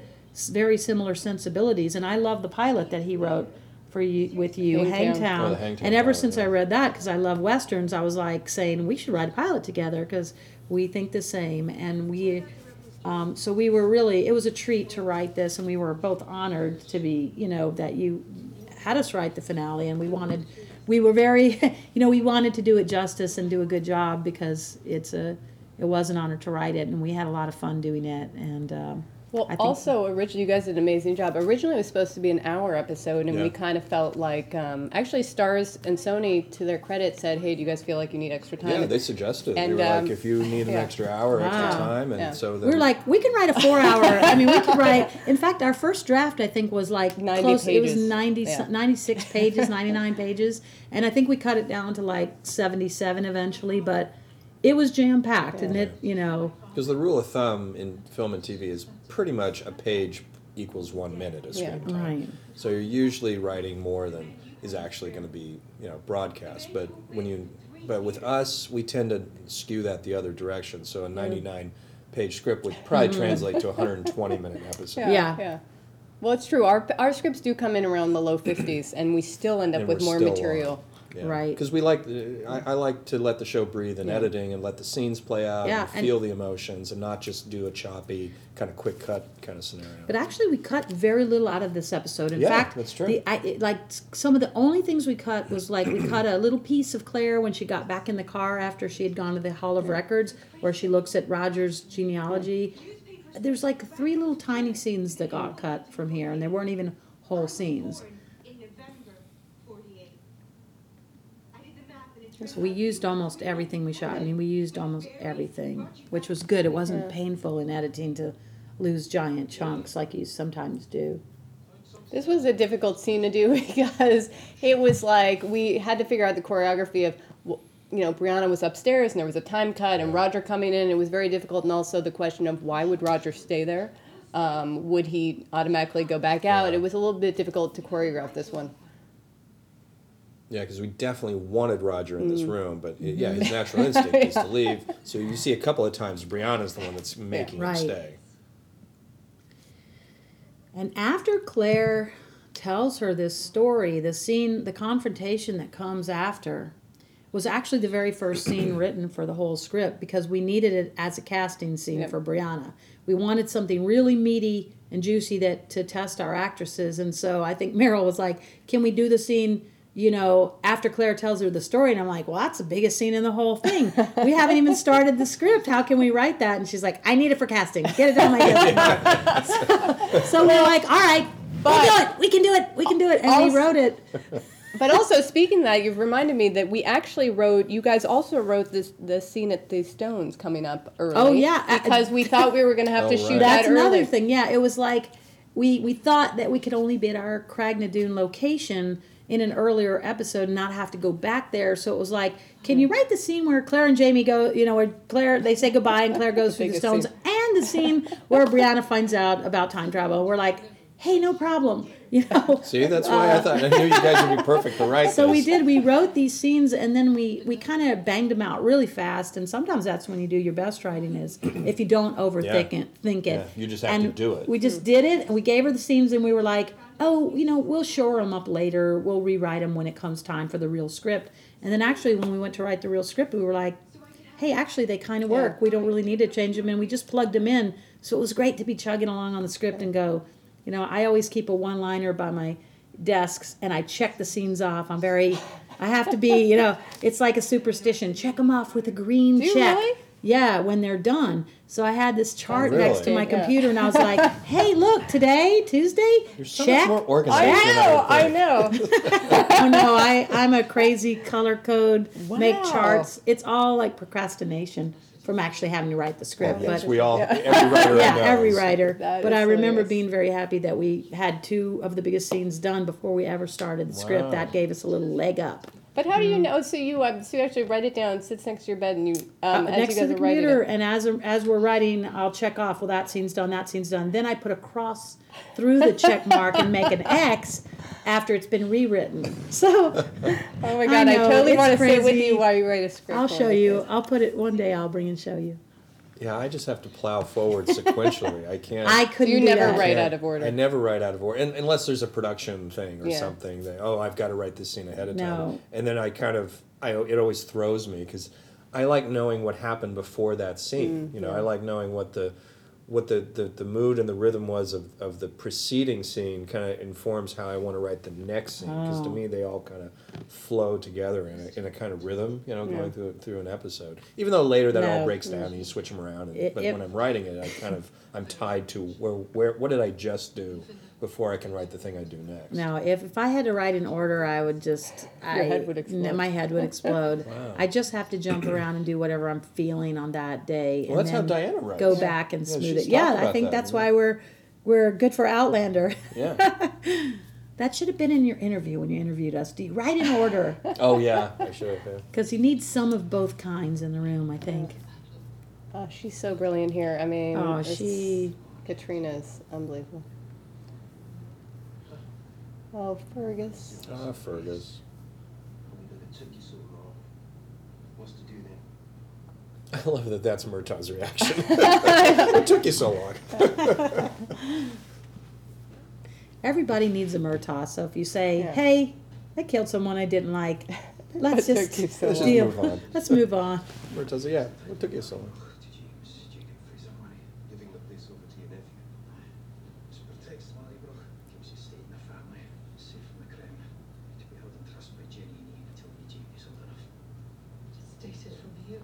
very similar sensibilities, and I love the pilot that he wrote for you with you, Hangtown. Hangtown. Oh, Hangtown and ever pilot, since yeah. I read that, because I love westerns, I was like saying we should write a pilot together because we think the same, and we. Um, so we were really it was a treat to write this, and we were both honored to be you know that you had us write the finale, and we wanted. We were very, you know, we wanted to do it justice and do a good job because it's a, it was an honor to write it, and we had a lot of fun doing it. And um, Well, I think- also originally you guys did an amazing job. Originally it was supposed to be an hour episode, and Yeah. we kind of felt like um, actually Starz and Sony, to their credit, said, "Hey, do you guys feel like you need extra time?" Yeah, they suggested. And, they were um, like, if you need an yeah. extra hour, Wow. extra time, and Yeah. so we're like, we can write a four-hour. I mean, we could write. In fact, our first draft I think was like 90 close. It was pages. 90, Yeah. 96 pages, ninety-nine pages, and I think we cut it down to like seventy-seven eventually. But it was jam-packed, and it, you know, because the rule of thumb in film and TV is pretty much a page equals one minute of Yeah. screen time. right. So you're usually writing more than is actually going to be, you know, broadcast. But when you, but with us, we tend to skew that the other direction. So a 99 page script would probably mm-hmm. translate to a 120 minute episode. Yeah, Yeah. yeah. Well, it's true. Our our scripts do come in around the low fifties, and we still end up And with we're more still material. Right. Because we like, I, I like to let the show breathe in Yeah. editing and let the scenes play out Yeah, and and- feel the emotions and not just do a choppy kind of quick cut kind of scenario. But actually, we cut very little out of this episode. In Yeah, fact, that's true. The, I, it, like some of the only things we cut was like we cut a little piece of Claire when she got back in the car after she had gone to the Hall of Records, where she looks at Roger's genealogy. There's like three little tiny scenes that got cut from here, and there weren't even whole scenes. In November 48. I did the math and it's So we used almost everything we shot. I mean, we used almost everything, which was good. It wasn't painful in editing to lose giant chunks like you sometimes do. This was a difficult scene to do because it was like we had to figure out the choreography of, you know, Brianna was upstairs and there was a time cut and Roger coming in. It was very difficult, and also the question of why would Roger stay there? Um, would he automatically go back out? It was a little bit difficult to choreograph this one. Yeah, because we definitely wanted Roger in Mm. this room, but i- yeah, his natural instinct is to leave. So you see a couple of times Brianna's the one that's making Right. him stay. And after Claire tells her this story, the scene, the confrontation that comes after, was actually the very first scene written for the whole script because we needed it as a casting scene Yep. for Brianna. We wanted something really meaty and juicy that to test our actresses, and so I think Maril was like, "Can we do the scene?" You know, after Claire tells her the story, and I'm like, well, that's the biggest scene in the whole thing. We haven't even started the script. How can we write that? And she's like, I need it for casting. Get it on my desk. So we're like, all right, we'll do it. We can do it. We can do it. And we wrote it. But also, speaking of that, you've reminded me that we actually wrote. You guys also wrote this the scene at the Stones coming up early. Oh, yeah. Because we thought we were going to have to Oh, shoot right. That's that another early. thing. Yeah, it was like we we thought that we could only be at our Craigh na Dun location in an earlier episode and not have to go back there. So it was like, can you write the scene where Claire and Jamie go, you know, where Claire they say goodbye and Claire goes through the stones, scene. and the scene where Brianna finds out about time travel. We're like, hey, no problem, you know. See, that's why I thought I knew you guys would be perfect to write Uh, So we did. We wrote these scenes, and then we we kind of banged them out really fast. And sometimes that's when you do your best writing is if you don't overthink Yeah. it, think it. Yeah, you just have and to do it. We just did it, and we gave her the scenes, and we were like, oh, you know, we'll shore them up later. We'll rewrite them when it comes time for the real script. And then actually, when we went to write the real script, we were like, hey, actually, they kind of work. We don't really need to change them, and we just plugged them in. So it was great to be chugging along on the script and go, you know, I always keep a one liner by my desks and I check the scenes off. I'm very, I have to be, you know, it's like a superstition. Check them off with a green check. really? Yeah, when they're done. So I had this oh, chart really? next to my Yeah. computer and I was like, hey, look, today, Tuesday, You're so check. much more organized. I know, would I know. oh no, I, I'm a crazy color code, make charts. It's all like procrastination from actually having to write the script. Yes, but we all, every writer yeah, every writer. That But I remember hilarious. being very happy that we had two of the biggest scenes done before we ever started the script. That gave us a little leg up. But how do Mm. you know? So you um, so you actually write it down, sits next to your bed, and you um, Uh, as next you to the are computer, and as as we're writing, I'll check off. Well, that scene's done. That scene's done. Then I put a cross through the check mark and make an X after it's been rewritten. So Oh my god, I, know, totally want to sit with you while you write a script. I'll show me. you. I'll put it one day. I'll bring and show you. Yeah, I just have to plow forward sequentially. I can't. I couldn't you do never that. write out of order. I never write out of order, and, unless there's a production thing or Yeah. something that oh I've got to write this scene ahead of time, No. and then I kind of I it always throws me because I like knowing what happened before that scene. Mm, you know, I like knowing what the what the, the, the mood and the rhythm was of, of the preceding scene kind of informs how I want to write the next scene because to Oh. me they all kind of flow together in a, in a kind of rhythm you know Yeah. going through through an episode even though later that all breaks down and you switch them around and, It- but it- when I'm writing it I kind of I'm tied to where where what did I just do before I can write the thing I do next No, if, if I had to write in order, I would just. Your I, head would explode. My head would explode. Wow. I just have to jump around and do whatever I'm feeling on that day. Well, and that's how then Diana writes. Go Yeah. back and Yeah, smooth it. Yeah, I think that, that's why we're we're good for Outlander. yeah that should have been in your interview when you interviewed us. Do you write in order? oh yeah I should have yeah. Because you need some of both kinds in the room. I think. Oh, she's so brilliant here. I mean, Oh, it's- she. Caitriona's unbelievable. Oh, Fergus. ah Fergus it took you so long. What's to do then? I love that that's Murtagh's reaction it took you so long Everybody needs a Murtagh. So if you say, Yeah. "Hey, I killed someone I didn't like," let's That just took you so Let's just deal. move on. Let's move on. Murtagh's yeah what took you so long James, Jacob Fraser Murray, giving the place over to your nephew. This protects Molly, bro. Keeps you safe in the family, safe from the crime. To be held in trust by Jenny and Ian until me Jamie's old enough. Just takes it from here.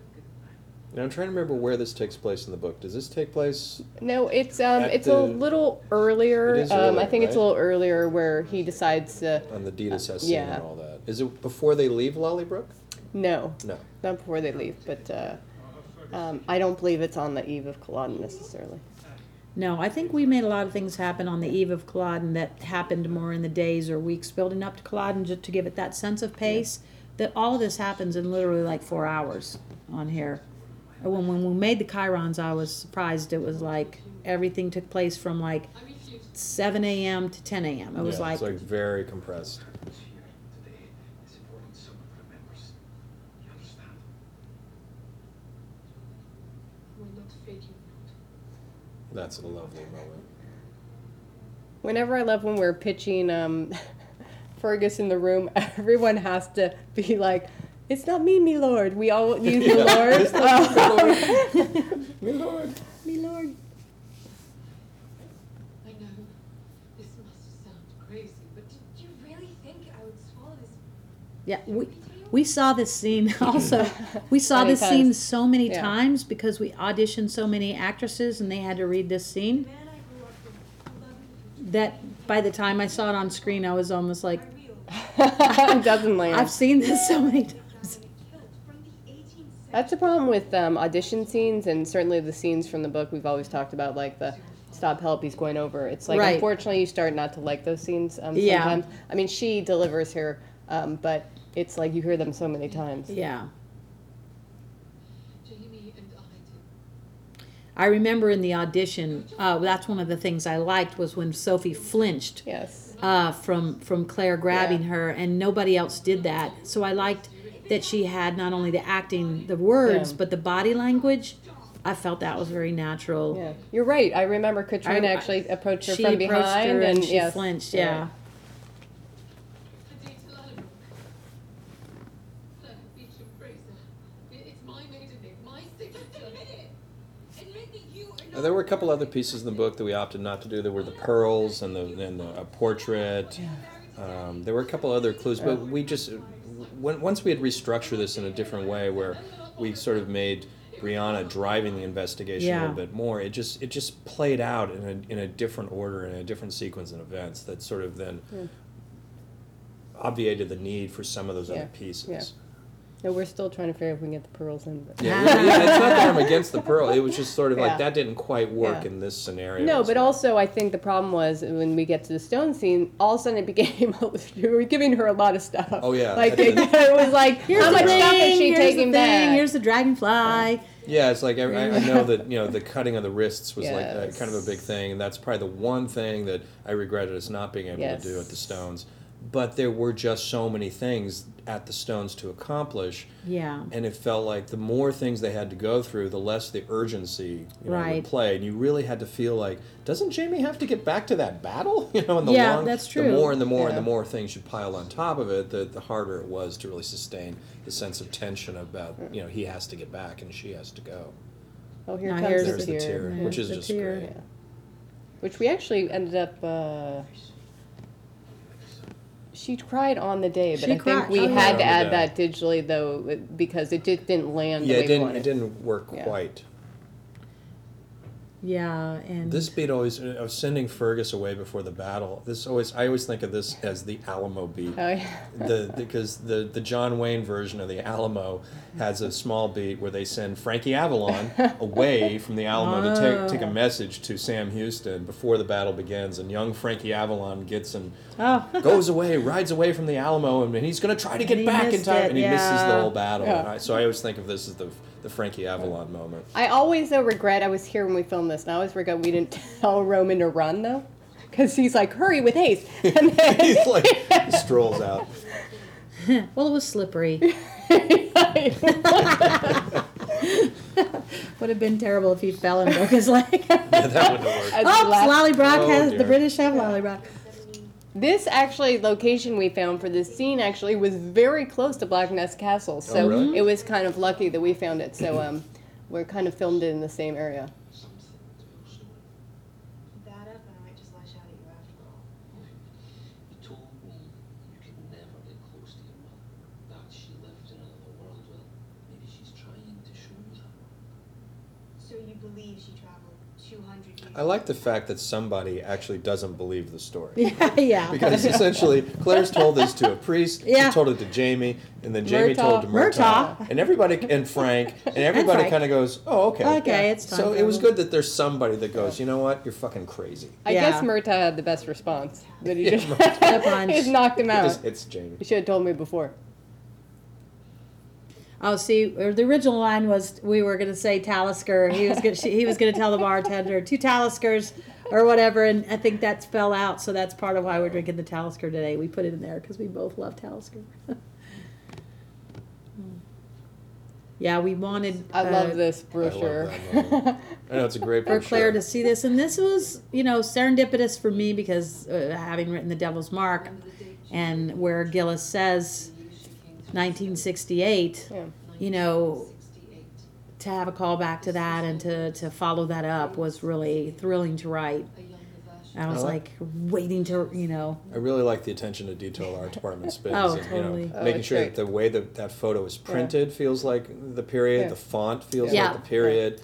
Now I'm trying to remember where this takes place in the book does this take place No, it's um, At it's the- a little earlier. It is um, I earlier, think it's a right? little earlier where he decides to. on the deed assessing yeah. and all that is it before they leave Lallybroch No, no not before they leave, but uh, um, I don't believe it's on the eve of Culloden necessarily. No, I think we made a lot of things happen on the eve of Culloden that happened more in the days or weeks building up to Culloden just to give it that sense of pace. That all of this happens in literally like four hours on here. And When, when we made the chyrons, I was surprised. It was like everything took place from like 7 a.m. to 10 a.m. It was yeah, like, it's like very compressed What's here today is important someone remembers. You understand? We're not faking that's a lovely moment Whenever I love when we're pitching um, Fergus in the room, everyone has to be like, "It's not me, me lord." We all use the lord. It's not me, me lord. Me lord. I know. This must sound crazy, but Do you really think I would swallow this Yeah, we, we saw this scene also. We saw Many this scene so many Yeah. times because we auditioned so many actresses and they had to read this scene The man I grew up with, who loved me for that by the time I saw it on screen, I was almost like, it doesn't land. I've seen this so many times. That's the problem with um, audition scenes, and certainly the scenes from the book. We've always talked about like the stop help he's going over. It's like Right. unfortunately you start not to like those scenes um, Yeah. sometimes. I mean, she delivers here, um, but it's like you hear them so many times. Yeah. Jamie and I did. I remember in the audition, uh, that's one of the things I liked was when Sophie flinched Yes. uh, from from Claire grabbing Yeah. her, and nobody else did that. So I liked that she had not only the acting, the words, Yeah. but the body language. I felt that was very natural. Yeah, you're right. I remember Caitriona I- actually approached her she from approached behind, her and, she yes, flinched. you're Yeah. right. Adita Lallybroch. Claire Beauchamp Fraser. It- It's my maiden name, my signature. Admit it. Admit that you are Now, not there were a couple other pieces in the book that we opted not to do. There were the pearls and the and the a portrait. Um, there were a couple other clues, but we just when, once we had restructured this in a different way, where we sort of made Brianna driving the investigation a little bit more. It just it just played out in a in a different order in a different sequence of events that sort of then hmm. obviated the need for some of those Yeah, other pieces. Yeah. No, we're still trying to figure out if we can get the pearls in. But. Yeah, yeah, yeah, it's not that I'm against the pearl. It was just sort of like Yeah. that didn't quite work Yeah. in this scenario. No, but well. also I think the problem was when we get to the stone scene, all of a sudden it became we were giving her a lot of stuff. Oh, yeah. like it, it was like Here's how much thing, stuff is she here's taking the thing, back? Here's the dragonfly. Yeah, it's like I, I I know that you know the cutting of the wrists was like uh, kind of a big thing, and that's probably the one thing that I regretted us not being able to do at the Stones. But there were just so many things at the Stones to accomplish, Yeah. and it felt like the more things they had to go through, the less the urgency you know, Right. would play, and you really had to feel like, doesn't Jamie have to get back to that battle? You know, and the Yeah, long, that's The more and the more and the more things you pile on top of it, the the harder it was to really sustain the sense of tension about you know he has to get back and she has to go. oh, here Now comes here's the the tear. tear, Yeah, which is the just tear. great. Yeah. Which we actually ended up. Uh, she cried on the day, but She I cried. think we Oh, had to On the add day. that digitally though because it just didn't land Yeah, the way it didn't. we wanted. It didn't work Yeah. quite. Yeah. And This beat always uh, of sending Fergus away before the battle. This always I always think of this as the Alamo beat. Oh yeah. the because the the John Wayne version of the Alamo has a small beat where they send Frankie Avalon away from the Alamo to Oh. take take a message to Sam Houston before the battle begins, and young Frankie Avalon gets and oh. goes away, rides away from the Alamo, and he's going to try to get he back in time, it, and he misses the whole battle. Yeah. And I- so I always think of this as the the Frankie Avalon moment. I always though regret I was here when we filmed this, and I always regret we didn't tell Romann to run though, because he's like, "Hurry with haste!" And then, He's like he strolls out. well, it was slippery. Would have been terrible if he fell and broke his leg. Yeah, that wouldn't have worked. As Oh, the last- Lallybroch Oh, has the. British have Lallybroch. This actually location we found for this scene actually was very close to Blackness Castle, so Oh, really? it was kind of lucky that we found it. So um, we kind of filmed it in the same area. Something to also That up, and I might just lash out at you after all. You told me you could never get close to your mother. That she lived in another world. Well, maybe she's trying to show you that. So you believe she traveled 200 years? I like the fact that somebody actually doesn't believe the story. Yeah, yeah. Because essentially, Claire's told this to a priest, Yeah. she told it to Jamie, and then Jamie Murtagh. told to Murtagh, Murtagh. and everybody, and Frank, and everybody kind of goes, "Oh, okay." Okay, it's time So it was good that there's somebody that goes, "You know what? You're fucking crazy." I Yeah. guess Murtagh had the best response. That he Yeah, just, Murtagh. He just knocked him It out. just hits Jamie. You should have told me before. Oh, see, or the original line was we were going to say Talisker. He was going to, he was going to tell the bartender two Taliskers or whatever, and I think that fell out. So that's part of why we're drinking the Talisker today. We put it in there because we both love Talisker. yeah, we wanted. I uh, love this I love brochure. I know it's a great brochure. for brochure. Claire to see this, and this was, you know, serendipitous for me because uh, having written *The Devil's Mark*, and where Geillis says 1968, Yeah. you know, to have a call back to that and to to follow that up was really thrilling to write. I was I like- like waiting to, you know, I really like the attention to detail our department spends. Oh, and, totally. You know, Oh, making it's sure great. that the way that that photo is printed feels like the period, Yeah. the font feels Yeah. like the period.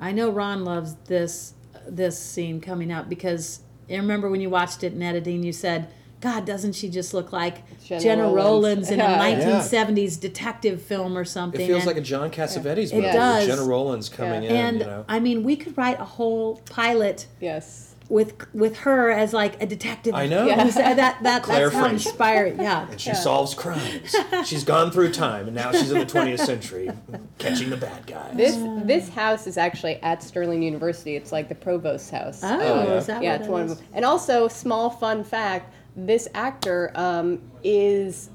I know Ron loves this this scene coming up because I remember when you watched it in editing, you said, "God, doesn't she just look like Gena Gena, Rowlands." Rowlands in Yeah. a 1970s detective film or something?" It feels And- like a John Cassavetes It movie. does. Gena Rowlands coming in, and you know. I mean, we could write a whole pilot Yes. with with her as like a detective. I know. Yeah. Who's- that that Claire that's how inspiring. Yeah. and she solves crimes. she's gone through time, and now she's in the 20th century, catching the bad guys. This this house is actually at Stirling University. It's like the provost's house. Oh, yeah. is that yeah, what it's it one is? of them. And also, small fun fact: this actor um, is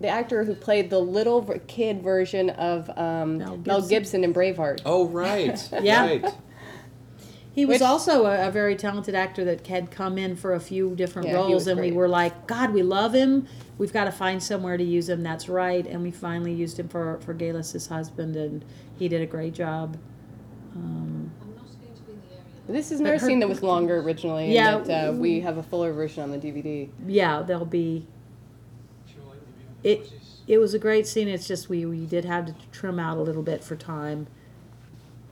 the actor who played the little kid version of um, Mel Mel, Gibson. Gibson. in Braveheart. Oh, right. Yeah. Right. He was Which- also a, a very talented actor that had come in for a few different Yeah, roles, was and we were like, God, we love him. We've got to find somewhere to use him. That's right. And we finally used him for for Geillis' husband, and he did a great job. Um, I'm not going to be in the area. This is But another scene that was longer originally. and Yeah. that, uh, we have a fuller version on the DVD. yeah, there'll be. It it was a great scene. It's just we we did have to trim out a little bit for time.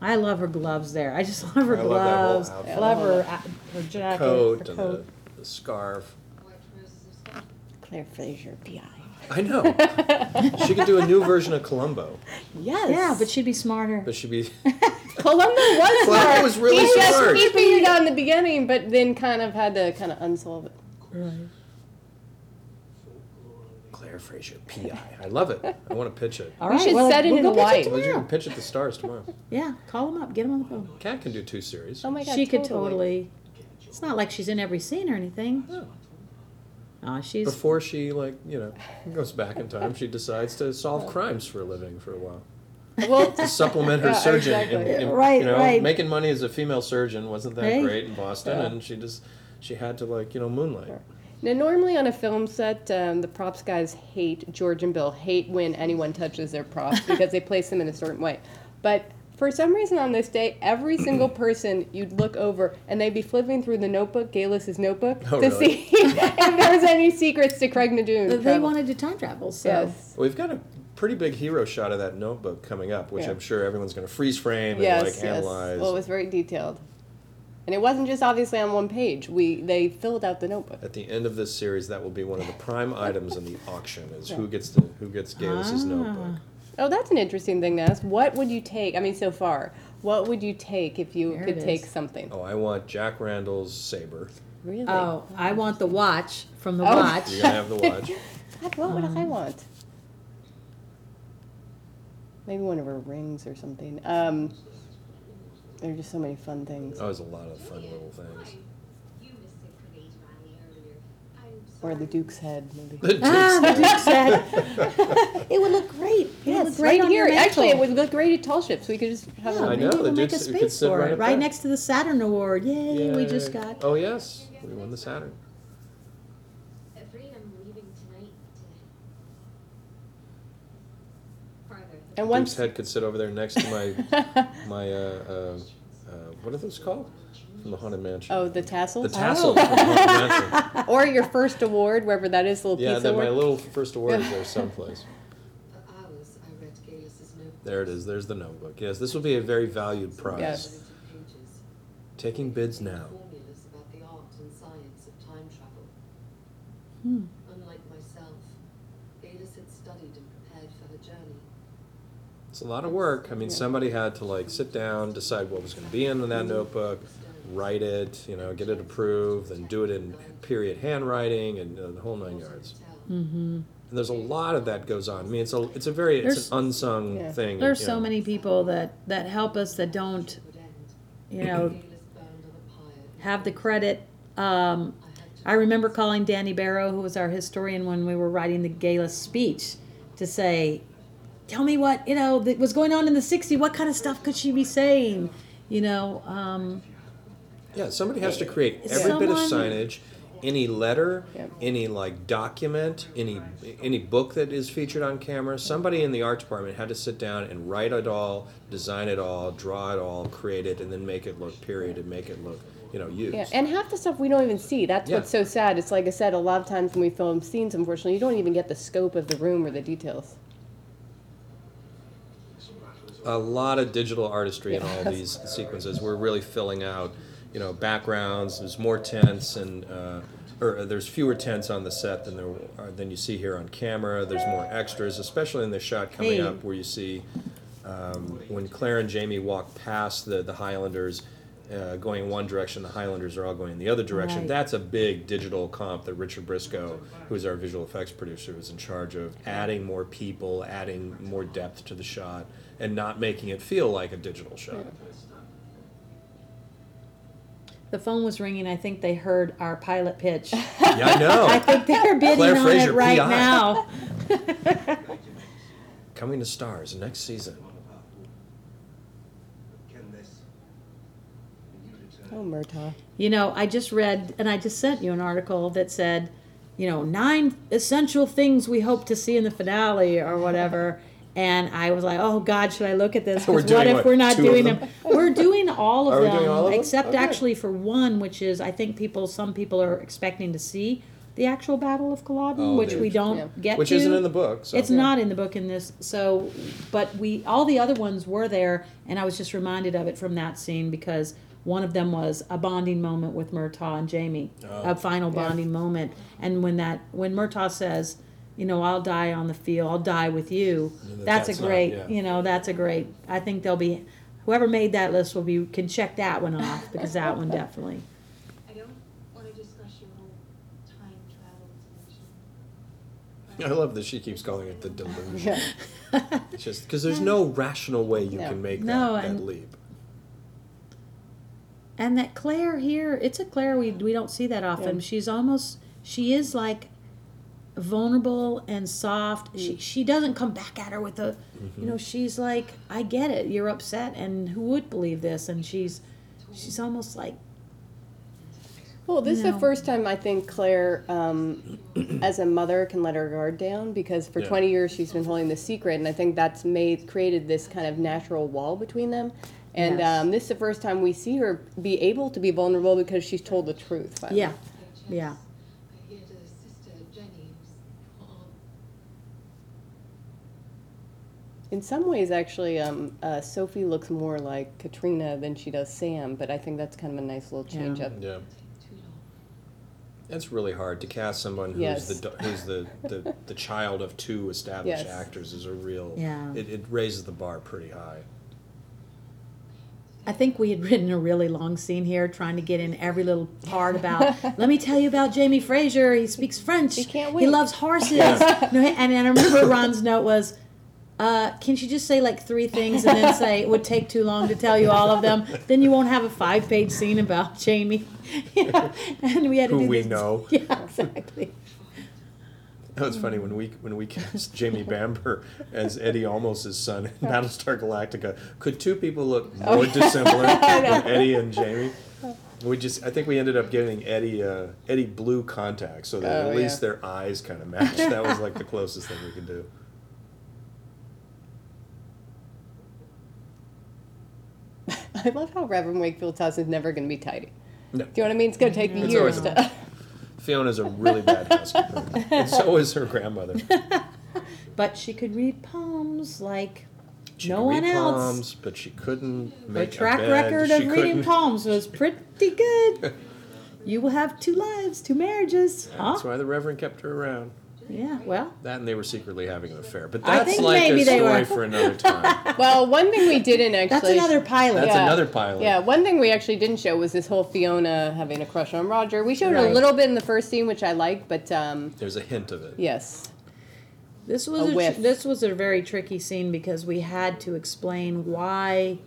I love her gloves there. I just love her I love that whole gloves. outfit. I love her her jacket, Coat her and the, the scarf. White roses of Scotland. Claire Fraser, PI. I know. she could do a new version of Columbo, Yes. Yeah, but she'd be smarter. but she'd be. Columbo was Columbo smart. was really he just- smart. he figured it out in the beginning, but then kind of had to kind of unsolve it. Claire Fraser, PI. I love it. I want to pitch it. All We right, should well, set it we'll in go pitch Hawaii. it Well, you tomorrow. can pitch it to the stars tomorrow. Yeah, call them up, get them on the phone. Cat can do two series. Oh my god. she could totally. It's not like she's in every scene or anything. No. Aw, she's Before she like you know goes back in time, she decides to solve crimes for a living for a while. Well, To supplement her Yeah, surgeon, in, exactly. in- Right, you know, right. making money as a female surgeon wasn't that Hey. great in Boston, Yeah. and she just she had to like you know moonlight. Now, normally on a film set, um, the props guys hate George and Bill hate when anyone touches their props because they place them in a certain way. But for some reason on this day, every single person you'd look over and they'd be flipping through the notebook, Geillis's notebook, Oh, to really? see if there was any secrets to Craigh na Dun. they travel. wanted to time travel, so Yes. We've got a pretty big hero shot of that notebook coming up, which Yeah. I'm sure everyone's going to freeze frame and Yes, like yes. analyze. Well, it was very detailed. And it wasn't just obviously on one page. We they filled out the notebook. At the end of this series, that will be one of the prime items in the auction: is who gets to who gets Geillis's Ah. notebook. Oh, that's an interesting thing to ask. What would you take? I mean, so far, what would you take if you There could take is. something? Oh, I want Jack Randall's saber. Really? Oh, I want the watch from the Oh. watch. You're gonna have the watch. God, what would I want? Maybe one of her rings or something. Um, there are just so many fun things. Oh, there's a lot of fun little things. You missed a great rally earlier. I'm Or the Duke's head, maybe. The Ah, the Duke's Duke's head. it would look great. It Yes, look great right here. Actually, it would look great at tall ships. We could just have Yeah, a I know, maybe the we'll make a Duke's- we could space sit for right it, up right there. next to the Saturn Award. Yay, we just got. Oh yes, we won the Saturn. Afraid I'm leaving tonight to farther. And Duke's once head could sit over there next to my my uh, uh, uh, what are those called from the haunted mansion? oh, the the tassels. tassels from the haunted mansion. or your first award, wherever that is, little Yeah, piece then award. my little first award is there someplace. For hours, I read Geillis's notebook. There it is. There's the notebook. Yes, this will be a very valued prize. Yes. Hundreds of pages. Taking bids now. Formulas about the art and science of time travel. Hmm. Unlike myself, Galis had studied and prepared for her journey. It's a lot of work. I mean, somebody had to like sit down, decide what was going to be in that notebook, write it, you know, get it approved, and do it in period handwriting and uh, the whole nine yards. Mm-hmm. And there's a lot of that goes on. I mean, it's a it's a very it's There's- an unsung Yeah. thing. There's you so know. many people that that help us that don't, It would end. you know, Geillis burned on a pyre. have the credit. Um, I had to I remember calling Danny Barrow, who was our historian when we were writing the gala speech, to say, tell me what you know that was going on in the '60s. What kind of stuff could she be saying? You know, um, Yeah, somebody has to create every bit of signage, any letter, Yep. any like document, any any book that is featured on camera. Somebody in the art department had to sit down and write it all, design it all, draw it all, create it, and then make it look period and make it look you know used. Yeah, and half the stuff we don't even see. That's Yeah. what's so sad. It's like I said, a lot of times when we film scenes, unfortunately, you don't even get the scope of the room or the details. A lot of digital artistry in all these sequences. We're really filling out, you know, backgrounds. There's more tents and uh, or there's fewer tents on the set than there are, than you see here on camera. There's more extras, especially in the shot coming Hey. up where you see um, when Claire and Jamie walk past the the Highlanders. Uh, going in one direction, the Highlanders are all going in the other direction. Right. That's a big digital comp that Richard Briscoe, who's our visual effects producer, was in charge of adding more people, adding more depth to the shot, and not making it feel like a digital shot. the phone was ringing. I think they heard our pilot pitch. Yeah, I know. I think they're bidding Claire on Fraser, it right PI. now. Coming to Starz next season. Ken this. When you return, Oh, Murtagh. You know, I just read, and I just sent you an article that said, you know, nine essential things we hope to see in the finale or whatever. And I was like, oh God, should I look at this? 'Cause We're what if what, we're not doing them? them? We're doing all of Are we them, doing all of them? except Okay. actually for one, which is I think people, some people are expecting to see the actual Battle of Culloden, Oh, which they- we don't Yeah. get Which to. isn't in the book. So. It's not in the book in this. So, but we all the other ones were there, and I was just reminded of it from that scene because one of them was a bonding moment with Murtagh and Jamie, Oh. a final Yeah. bonding moment. And when that when Murtagh says, you know, I'll die on the field, I'll die with you. Yeah, That's, that's a not- great, yeah. you know, that's a great. I think they'll be. Whoever made that list will be can check that one off because that one definitely. I don't want to discuss your whole time travel dimension. I love that she keeps calling it the delusion. Yeah. It's just because there's no rational way you No. can make No, that, that leap. And that Claire here, it's a Claire we we don't see that often. Yeah. She's almost she is like vulnerable and soft. Mm. She she doesn't come back at her with a you know, she's like, I get it, you're upset and who would believe this? And she's she's almost like Well, this is No. the first time I think Claire, um, as a mother, can let her guard down because for Yeah. 20 years she's been holding the secret, and I think that's made created this kind of natural wall between them. And Yes. um, this is the first time we see her be able to be vulnerable because she's told the truth. Finally. Yeah. Yeah. I hear the sister Jenny was on. In some ways, actually, um, uh, Sophie looks more like Caitriona than she does Sam, but I think that's kind of a nice little Yeah. change up. Yeah, Too long. it's really hard to cast someone who's Yes. the who's the, the the child of two established Yes. actors is a real. Yeah. It, it raises the bar pretty high. I think we had written a really long scene here trying to get in every little part about let me tell you about Jamie Fraser. He speaks French. He can't wait. He wait. loves horses. No, and, and I remember Ron's note was uh, can she just say like three things and then say it would take too long to tell you all of them? Then you won't have a five page scene about Jamie. Know? And we had to Who we this- know. Yeah, exactly. That was funny when we when we cast Jamie Bamber as Eddie Olmos' son in Battlestar Galactica. Could two people look Oh, more dissimilar than Eddie and Jamie? We just I think we ended up giving Eddie uh, Eddie blue contacts so that Oh, at least yeah. their eyes kind of matched. That was like the closest thing we could do. I love how Reverend Wakefield's house is never going to be tidy. No. Do you know what I mean? It's going to take It's years always- to. Fiona's a really bad housekeeper, and so is her grandmother. But she could read palms like She No could one read else. palms, but she couldn't Her make track a bed. record she of reading couldn't- palms was pretty good. You will have two lives, two marriages. Huh? That's why the Reverend kept her around. Yeah, well, That and they were secretly having an affair. But I that's think like maybe a they story were. for another time. Well, one thing we didn't actually. that's another pilot. That's Yeah. another pilot. Yeah, one thing we actually didn't show was this whole Fiona having a crush on Roger. We showed Right. a little bit in the first scene, which I liked, but um, There's a hint of it. yes. This was A a tr- whiff. this was a very tricky scene because we had to explain why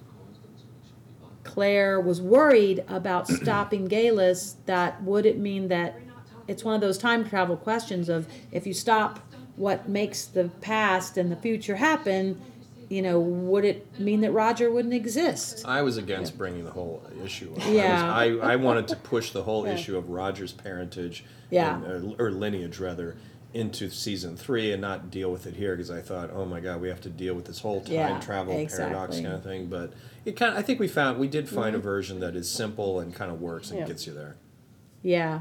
Claire was worried about stopping Geillis. That would it mean that it's one of those time travel questions of if you stop what makes the past and the future happen, you know, would it mean that Roger wouldn't exist? I was against bringing the whole issue. up. Yeah. I, was, I, I wanted to push the whole issue of Roger's parentage, Yeah. and, uh, or lineage rather, into season three and not deal with it here because I thought, oh my god, we have to deal with this whole time Yeah, travel paradox kind of thing. But it kind of, I think we found we did find a version that is simple and kind of works and Yeah. gets you there. Yeah.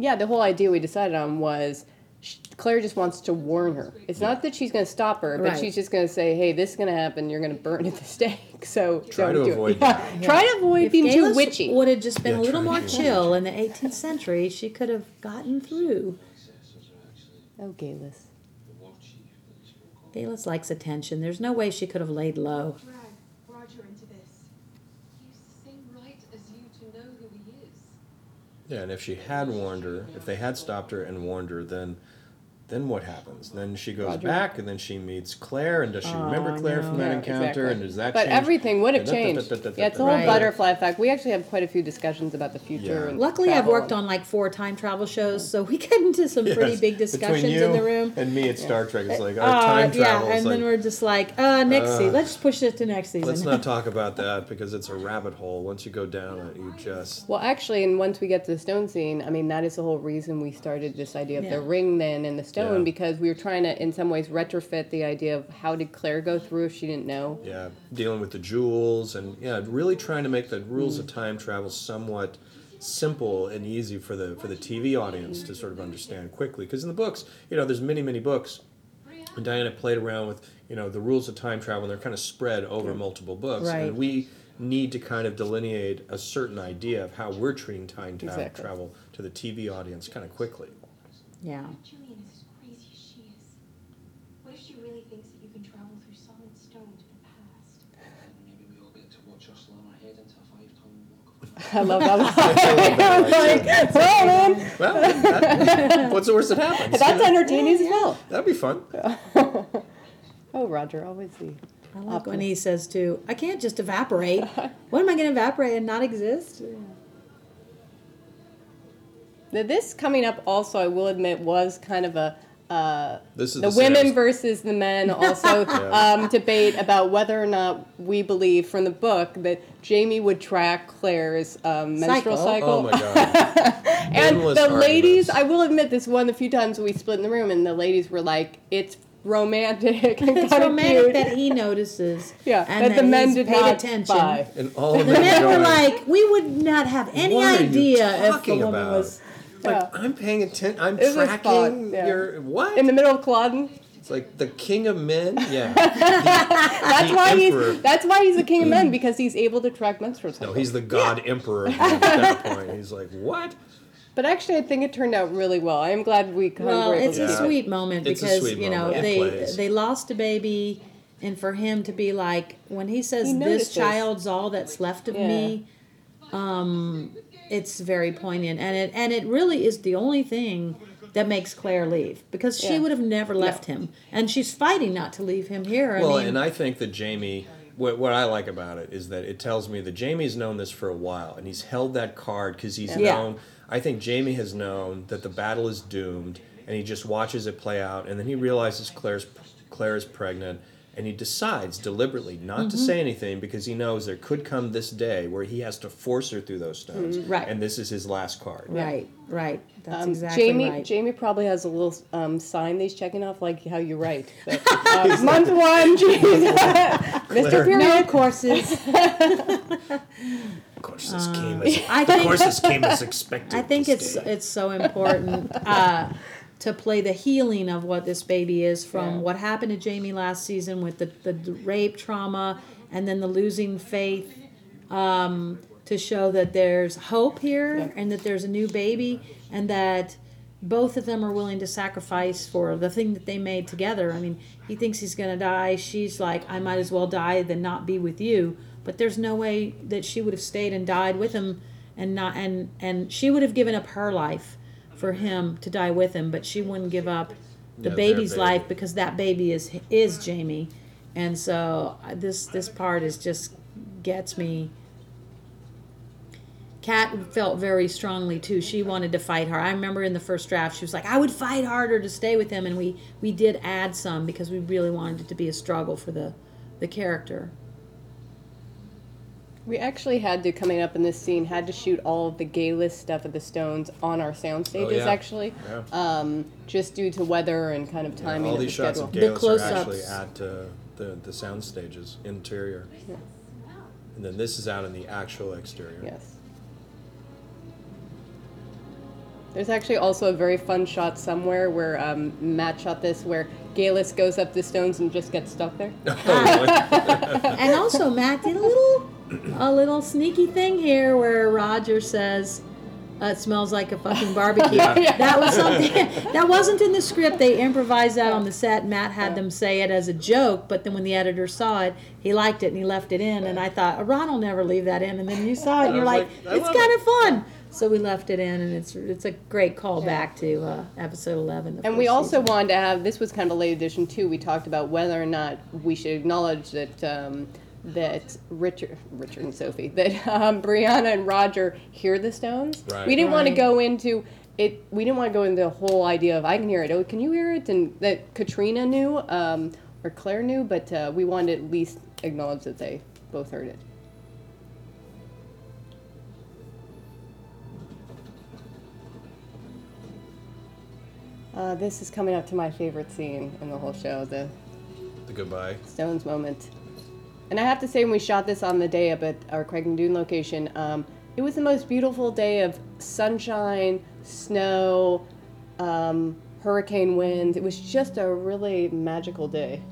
I looked up Yeah, the whole idea we decided on was sh- Claire just wants to warn her. It's not that she's going to stop her, but Right. she's just going to say, "Hey, this is going to happen. You're going to burn at the stake." So Try don't to do avoid it. Yeah. that. Try to avoid If being too witchy. would have just been Yeah, a little more chill in the 18th century, she could have gotten through. Ancestors are actually Oh, Geillis. the war chief that we spoke of. Geillis likes attention. There's no way she could have laid low. Drag Roger into this. he has the same right as you to know who he is. Yeah, and if she had warned her, if they had stopped her and warned her, then then what happens? Then she goes Roger. back and then she meets Claire, and does she remember Oh, Claire no. from that Yeah, encounter? exactly. And does that But change? everything would have changed. da- da- da- Yeah, it's the whole Right. butterfly effect. We actually have quite a few discussions about the future. Yeah. And Luckily, I've worked on like four time travel shows, so we get into some pretty big discussions you in the room. And me at Star Trek, it's like our Uh, time yeah, and is then we're just like, uh, next Uh, season. Let's just push it to next season. let's not talk about that because it's a rabbit hole. Once you go down it, you just Well, actually, and once we get to the stone scene, I mean, that is the whole reason we started this idea of Yeah. the ring then and the stone Yeah. because we were trying to, in some ways, retrofit the idea of how did Claire go through if she didn't know. yeah dealing with the jewels and yeah really trying to make the rules Mm. of time travel somewhat simple and easy for the for the TV audience to sort of understand quickly because in the books you know there's many many books and Diana played around with you know the rules of time travel and they're kind of spread over multiple books Right. and we need to kind of delineate a certain idea of how we're treating time tra- Exactly. travel to the TV audience kind of quickly Yeah. Gillian is as crazy as she is. What if she really thinks that you can travel through solid stone to the past? Maybe we all get to watch her slam her head into a five-ton block of I love that. well, man, well that, what's the worst that happens that's entertaining as well. that'd be fun Oh, Roger, always the. I like when he says too, I can't just evaporate. what am I going to evaporate and not exist? Now, this coming up also, I will admit, was kind of a. Uh, this is the the women Sam's- versus the men also Yeah. um, debate about whether or not we believe from the book that Jamie would track Claire's um, menstrual Cycle. cycle. oh my god and endless the ladies. I will admit, this one the few times we split in the room, and the ladies were like, "It's romantic and It's romantic cute." that he notices. yeah, and that the men did paid not attention. buy. and all of The men were like, we would not have any What are you idea if the woman about? was. Like Yeah. I'm paying attention. I'm It tracking yeah. your what? In the middle of Culloden, it's like the king of men. Yeah. that's The why emperor. he's that's why he's the king of men because he's able to track menstrual cycles. no, he's the god emperor at that point. He's like what? But actually, I think it turned out really well. I am glad we kind Well, of were able it's a sweet moment It's because sweet you know moment. They plays. they lost a baby, and for him to be like when he says He this child's all that's left of Yeah. me, um, it's very poignant, and it and it really is the only thing that makes Claire leave because she Yeah. would have never left him, and she's fighting not to leave him here. I Well, mean, and I think that Jamie. What, what I like about it is that it tells me that Jamie's known this for a while, and he's held that card because he's Yeah. known. I think Jamie has known that the battle is doomed, and he just watches it play out, and then he realizes Claire's Claire is pregnant, and he decides deliberately not Mm-hmm. to say anything because he knows there could come this day where he has to force her through those stones, Mm-hmm. Right. And this is his last card. right, right, that's Um, exactly Jamie, right. Jamie probably has a little um, sign that he's checking off, like how you write. But, uh, month one, geez. Mr. Claire. Period. no courses. Of course, this came as I of think- course this came as expected. I think it's it's so important uh, to play the healing of what this baby is from Yeah. what happened to Jamie last season with the, the rape trauma and then the losing faith um, to show that there's hope here Yeah. and that there's a new baby and that both of them are willing to sacrifice for the thing that they made together. I mean, he thinks he's going to die. She's like, I might as well die than not be with you. But there's no way that she would have stayed and died with him and not and and she would have given up her life for him to die with him, but she wouldn't give up the Yeah, their baby's baby. life because that baby is is Jamie. And so this this part is just gets me Kat felt very strongly too. She wanted to fight hard. I remember in the first draft, she was like, "I would fight harder to stay with him," and we we did add some because we really wanted it to be a struggle for the the character. We actually had to coming up in this scene had to shoot all of the Geillis stuff of the Stones on our sound stages yeah. actually, Yeah. um, just due to weather and kind of timing all of the these shots schedule. of The Gales are close-ups. actually at uh, the the sound stages interior, and then this is out in the actual exterior. Yes. There's actually also a very fun shot somewhere where um, Matt shot this where Geillis goes up the stones and just gets stuck there. and also Matt did a little a little sneaky thing here where Roger says uh, it smells like a fucking barbecue. That was something that wasn't in the script. They improvised that on the set. Matt had them say it as a joke, but then when the editor saw it, he liked it and he left it in. And I thought Ron will never leave that in. And then you saw it and you're like, like, it's love kind of fun. So we left it in, and it's it's a great callback to uh, episode eleven. the And we also season. wanted to have this was kind of a late addition too. We talked about whether or not we should acknowledge that um, that Richard, Richard and Sophie, that um, Brianna and Roger hear the Stones. Right. We didn't want to Right. go into it. We didn't want to go into the whole idea of I can hear it. Oh, can you hear it? And that Caitriona knew um, or Claire knew, but uh, we wanted to at least acknowledge that they both heard it. Uh, this is coming up to my favorite scene in the whole show, the The goodbye. Stones moment. And I have to say, when we shot this on the day up at our Craigh na Dun location, um, it was the most beautiful day of sunshine, snow, um, hurricane winds. It was just a really magical day.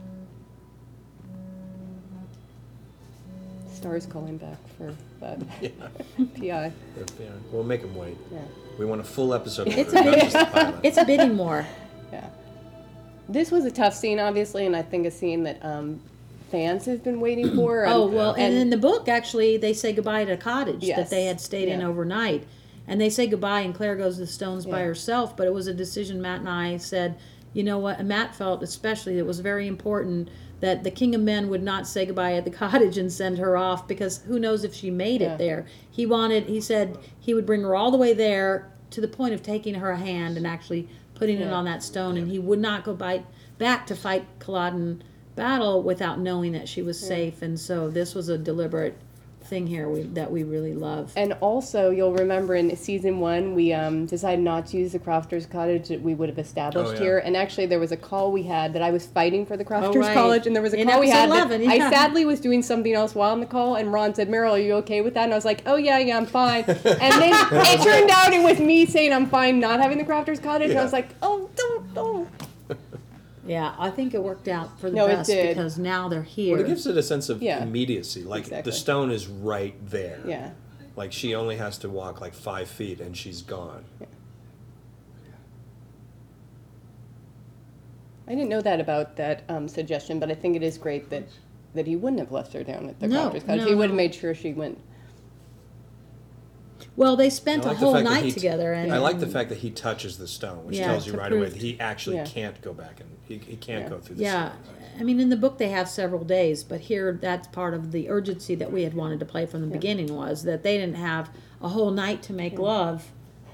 Starz calling back for that. PI. Yeah, we'll make him wait. Yeah. We want a full episode. It's order, a not bit- just the pilot. It's bidding more. Yeah. This was a tough scene, obviously, and I think a scene that um, fans have been waiting for. Oh well, and, in the book, actually, they say goodbye to a cottage that they had stayed in overnight, and they say goodbye, and Claire goes to the Stones by herself. But it was a decision Matt and I said, you know what? And Matt felt especially it was very important that the King of Men would not say goodbye at the cottage and send her off because who knows if she made Yeah. it there. He wanted, he said he would bring her all the way there to the point of taking her hand and actually putting it on that stone, and he would not go by, back to fight Culloden battle without knowing that she was safe. And so this was a deliberate thing here we, that we really love. And also, you'll remember in season one, we um, decided not to use the Crofters Cottage that we would have established Oh, yeah. here. And actually, there was a call we had that I was fighting for the Crofters Oh, right. College, and there was a In call we had. episode that 11, I sadly was doing something else while on the call, and Ron said, "Maril, are you okay with that?" And I was like, "Oh yeah, yeah, I'm fine." and then it turned out it was me saying I'm fine not having the Crofters Cottage, and I Yeah. was like, "Oh, don't, don't." Yeah, I think it worked out for the No, it best did. because now they're here. But it gives it a sense of Yeah. immediacy. Like Exactly. the stone is right there. Yeah. Like she only has to walk like five feet and she's gone. Yeah. I didn't know that about that um, suggestion, but I think it is great that that he wouldn't have left her down at the No, Crofters Cottage. no, he would have no. made sure she went. Well, they spent I a like the whole fact that night he- together, and I like the fact that he touches the stone, which Yeah, tells you to right away prove- that he actually Yeah. can't go back and he, he can't Yeah. go through the Yeah, stone. I mean, in the book they have several days, but here that's part of the urgency that we had wanted to play from the beginning was that they didn't have a whole night to make love,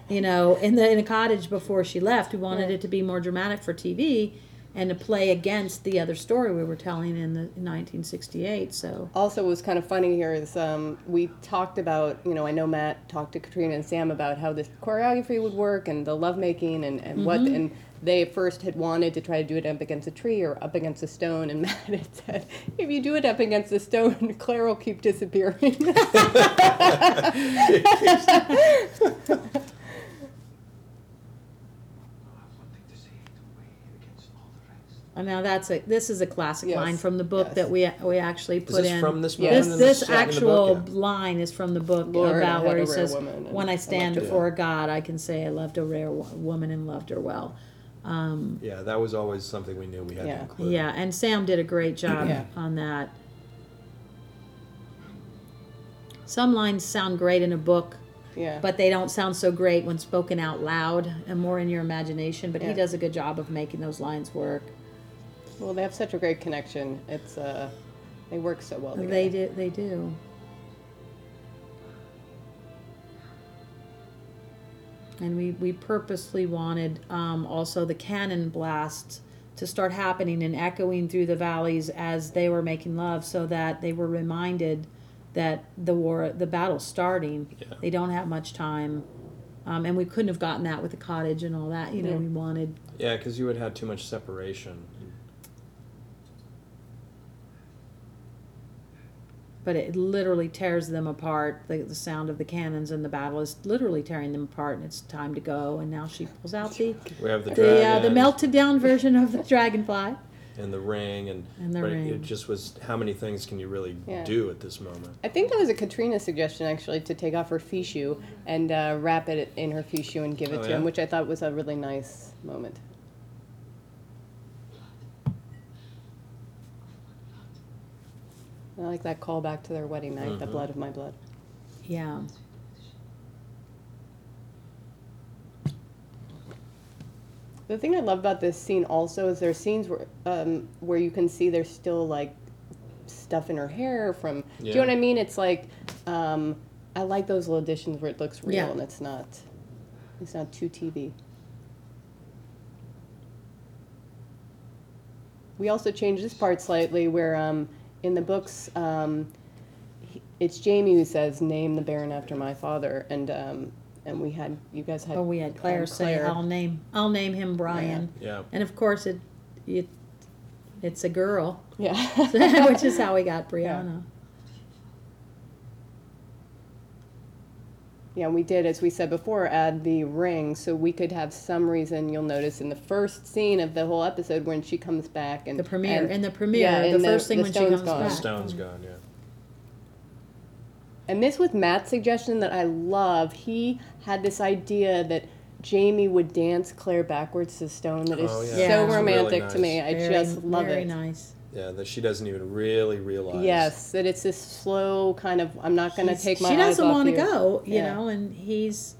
you know, in the in a cottage before she left. We wanted it to be more dramatic for TV and to play against the other story we were telling in the in 1968. So Also, what was kind of funny here is um, we talked about, you know, I know Matt talked to Caitriona and Sam about how this choreography would work and the lovemaking and, and what, Mm-hmm. and they first had wanted to try to do it up against a tree or up against a stone, and Matt had said, if you do it up against a stone, Claire will keep disappearing. I'll have one thing to say to weigh against all the rest. and now that's a this is a classic Yes, line from the book yes. that we we actually put this in. from this Yes. moment This in this the- in the actual book? Yeah. line is from the book Lord, I about had where a he rare says, woman and "When I I stand loved her before God, I can say I loved a rare wo- woman and loved her well." Um, Yeah, that was always something we knew we had Yeah. to include. yeah, and Sam did a great job Yeah. on that. Some lines sound great in a book, yeah. but they don't sound so great when spoken out loud and more in your imagination. But he Yeah. does a good job of making those lines work. Well, they have such a great connection. It's, uh, they work so well together. They do. They do. and we, we purposely wanted um, also the cannon blasts to start happening and echoing through the valleys as they were making love so that they were reminded that the war the battle's starting Yeah. they don't have much time um, and we couldn't have gotten that with the cottage and all that you know Yeah. we wanted Yeah, because you would have had too much separation. But it literally tears them apart the, the sound of the cannons and the battle is literally tearing them apart and it's time to go and now she pulls out the We have the the, uh, the melted down version of the dragonfly and the ring, and, And the but ring. it just was how many things can you really Yeah. do at this moment? I think that was a Caitriona suggestion actually to take off her fichu and uh, wrap it in her fichu and give it Oh, to yeah? him, which I thought was a really nice moment. I like that callback to their wedding night, the Mhm. blood of my blood. yeah The thing I love about this scene also is there are scenes where um, where you can see there's still like stuff in her hair from. Do you know Yeah. what I mean? It's like um, I like those little additions where it looks real Yeah. and it's not it's not too TV. We also changed this part slightly where um, in the books um, he- it's Jamie who says name the Baron after my father and um, and we had you guys had oh we had claire say Claire. i'll name i'll name him brian. Yeah. and of course it, it it's a girl. Yeah. Which is how we got brianna Yeah, we did, as we said before, add the ring so we could have some reason. You'll notice in the first scene of the whole episode when she comes back and the premiere and, in the premiere yeah, the and the- first thing the when she comes gone. The stone's gone. Yeah. and this was Matt's suggestion that I love. He had this idea that Jamie would dance Claire backwards to stone. That is Oh, yeah. so Yeah. That's really romantic to me. I very, just love very it. nice Yeah, that she doesn't even really realize. Yes, that it's this slow kind of. I'm not going to take my she eyes doesn't off want to you. go you Yeah. know and he's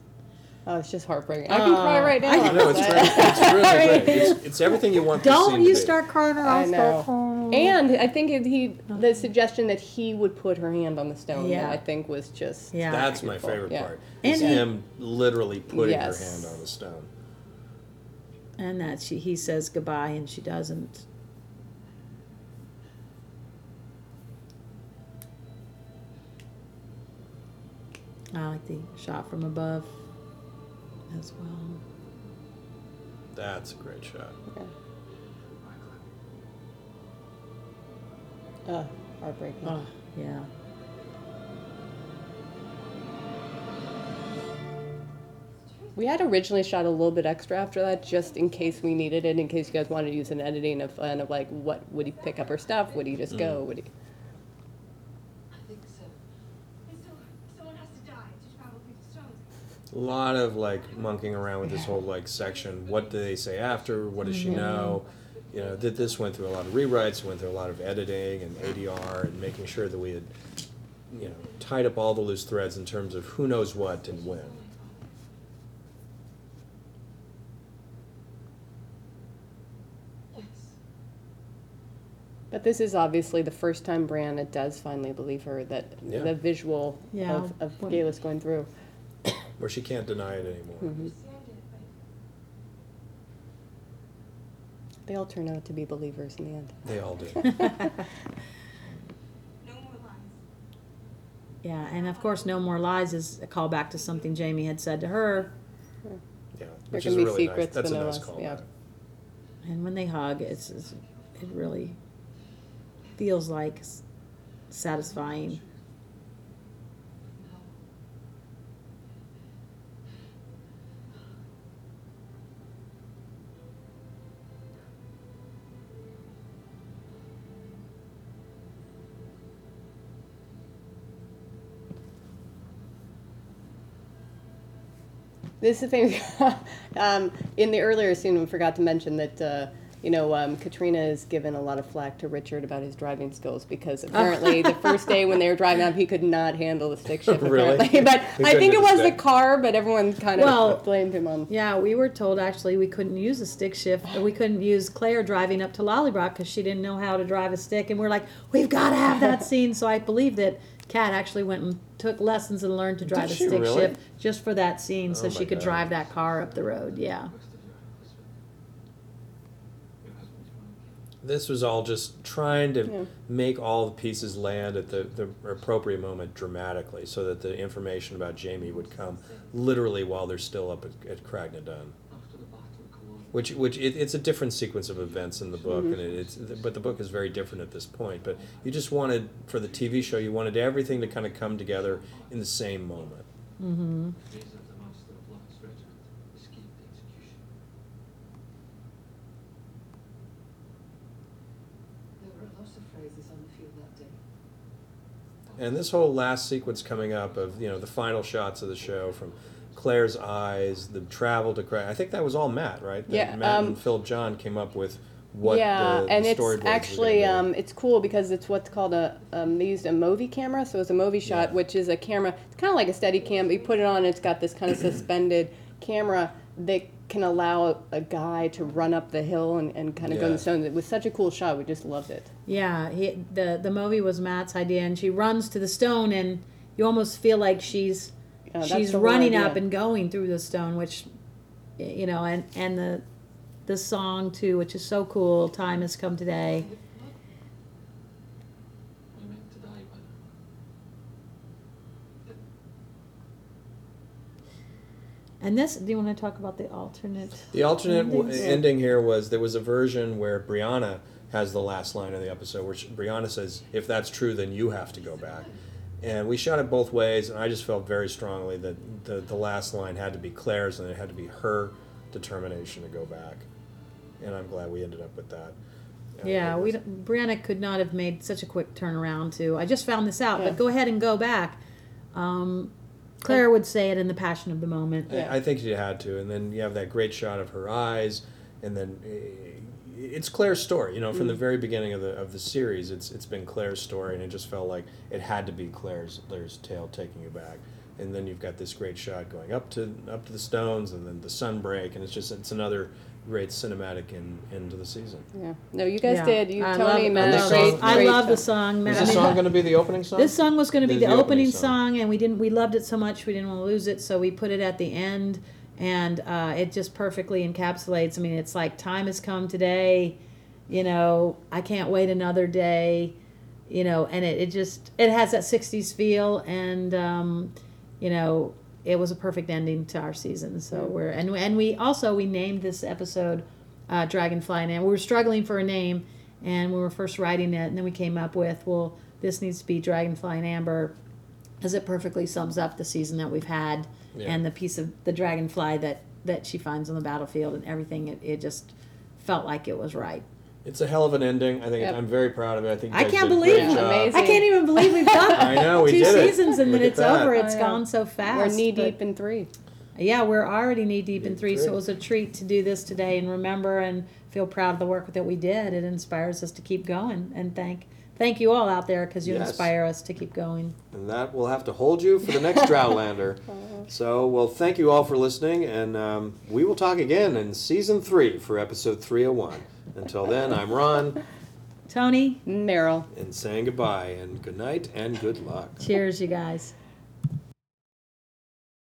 Oh, it's just heartbreaking. I can Oh, cry right oh. now. I No, it's, very, it's really great. It's, it's everything you want. this don't scene you to be. start crying or I I'll start know. crying. And I think it, he the suggestion that he would put her hand on the stone, Yeah. I think was just yeah That's my Beautiful, favorite yeah. part. And Is he- him literally putting Yes. her hand on the stone. and that she he says goodbye and she doesn't I like the shot from above as well. That's a great shot. uh, heartbreaking. Oh, yeah. We had originally shot a little bit extra after that, just in case we needed it, in case you guys wanted to use an editing of kind of like what would he pick up her stuff? Would he just go? Would he? I think so. And so, someone has to die to travel through the stones. A lot of like monkeying around with this whole like section. What do they say after? What does she mm-hmm. know? You know, that this went through a lot of rewrites, went through a lot of editing and ADR, and making sure that we had, you know, tied up all the loose threads in terms of who knows what and when. Yes. But this is obviously the first time Brianna does finally believe her that Yeah. the visual Yeah. of, of When- going through. Where she can't deny it anymore. Mhm. Understand it, but They all turn out to be believers in the end. They all do. no more lies. Yeah, and of course, No More Lies is a callback to something Jamie had said to her. Yeah, which can is be really nice. secrets, That's a but no nice less, call. yeah. And when they hug, it's, it's it really feels like s- satisfying. This is the thing. um, in the earlier scene, we forgot to mention that uh, you know um, Caitriona is given a lot of flack to Richard about his driving skills because apparently the first day when they were driving up, he could not handle the stick shift. Really? Apparently, but I think it was the car. But everyone kind of Well- blamed him on. Yeah, we were told actually we couldn't use a stick shift. We couldn't use Claire driving up to Lallybroch because she didn't know how to drive a stick. And we're like, we've got to have that scene. So I believe that Kat actually went and took lessons and learned to drive Did a she stick really? shift just for that scene, so Oh she my could God. drive that car up the road. Yeah. This was all just trying to Yeah. make all the pieces land at the, the appropriate moment dramatically so that the information about Jamie would come literally while they're still up at, at Craigh na Dun. After the battle of Culloden, Which, which it, it's a different sequence of events in the book, and it, it's but the book is very different at this point. But you just wanted for the TV show, you wanted everything to kind of come together in the same moment. Mm-hmm. Fraser, the master of Locke's regiment, escaped execution. There were a lot of phrases on the field that day. And this whole last sequence coming up of you know the final shots of the show from Claire's eyes, the travel to Crag. I think that was all Matt, right? That Yeah, Matt um, and Philip John came up with what yeah, the, and the it's storyboards were actually um, it's cool because it's what's called a um, they used a Movi camera, so it's a Movi shot, Yeah. which is a camera. It's kind of like a steady cam, but you put it on, it's got this kind of suspended camera that can allow a guy to run up the hill and, and kind of go in the stones. It was such a cool shot. We just loved it. Yeah, he, the the movie was Matt's idea, and she runs to the stone, and you almost feel like she's That's she's running up and going through the stone, which you know, and and the the song too, which is so cool. Time has come today. We meant to die by now. And this, do you want to talk about the alternate? The alternate w- ending here was there was a version where Brianna has the last line of the episode, where she, Brianna says, "If that's true, then you have to go back." And we shot it both ways, and I just felt very strongly that the the last line had to be Claire's, and it had to be her determination to go back. And I'm glad we ended up with that. And Yeah, we was- Brianna could not have made such a quick turnaround too. I just found this out, Yeah. but go ahead and go back. Um, Claire would say it in the passion of the moment. Yeah. I I think she had to, and then you have that great shot of her eyes, and then eh, it's Claire's story. You know, from the mm. very beginning of the of the series, it's it's been Claire's story, and it just felt like it had to be Claire's Claire's tale taking you back. And then you've got this great shot going up to up to the stones, and then the sun break, and it's just it's another great cinematic in, end to the season. Yeah. No, you guys Yeah. did. You, I Toni, love, Matt, I I love, great- this- I great love the stuff. song. Is Matt- this song going to be the opening song? This song was going to be This the, is the opening, opening song. song. and we didn't. We loved it so much, we didn't want to lose it, so we put it at the end, and uh, it just perfectly encapsulates. I mean, it's like time has come today. You know, I can't wait another day. You know, and it, it just it has that '60s feel, and um, you know, it was a perfect ending to our season. So we're and and we also we named this episode uh, Dragonfly, and we were struggling for a name, and we were first writing it, and then we came up with well, this needs to be Dragonfly in Amber, as it perfectly sums up the season that we've had, Yeah. and the piece of the dragonfly that that she finds on the battlefield and everything. It, it just felt like it was right. It's a hell of an ending. I think Yep. I'm very proud of it. I think I can't believe it. Amazing. I can't even believe we've done I know we two did it. seasons and Look then it's that. over. I It's know. gone so fast. We're knee deep in three. Yeah, we're already knee deep in Knee three, so it was a treat to do this today and remember and feel proud of the work that we did. It inspires us to keep going and thank thank you all out there because you Yes. inspire us to keep going. And that will have to hold you for the next Droughtlander. so, well, thank you all for listening, and um, we will talk again in season three for episode 301. Until then, I'm Ron, Toni, Maril. and saying goodbye, and good night, and good luck. cheers, you guys.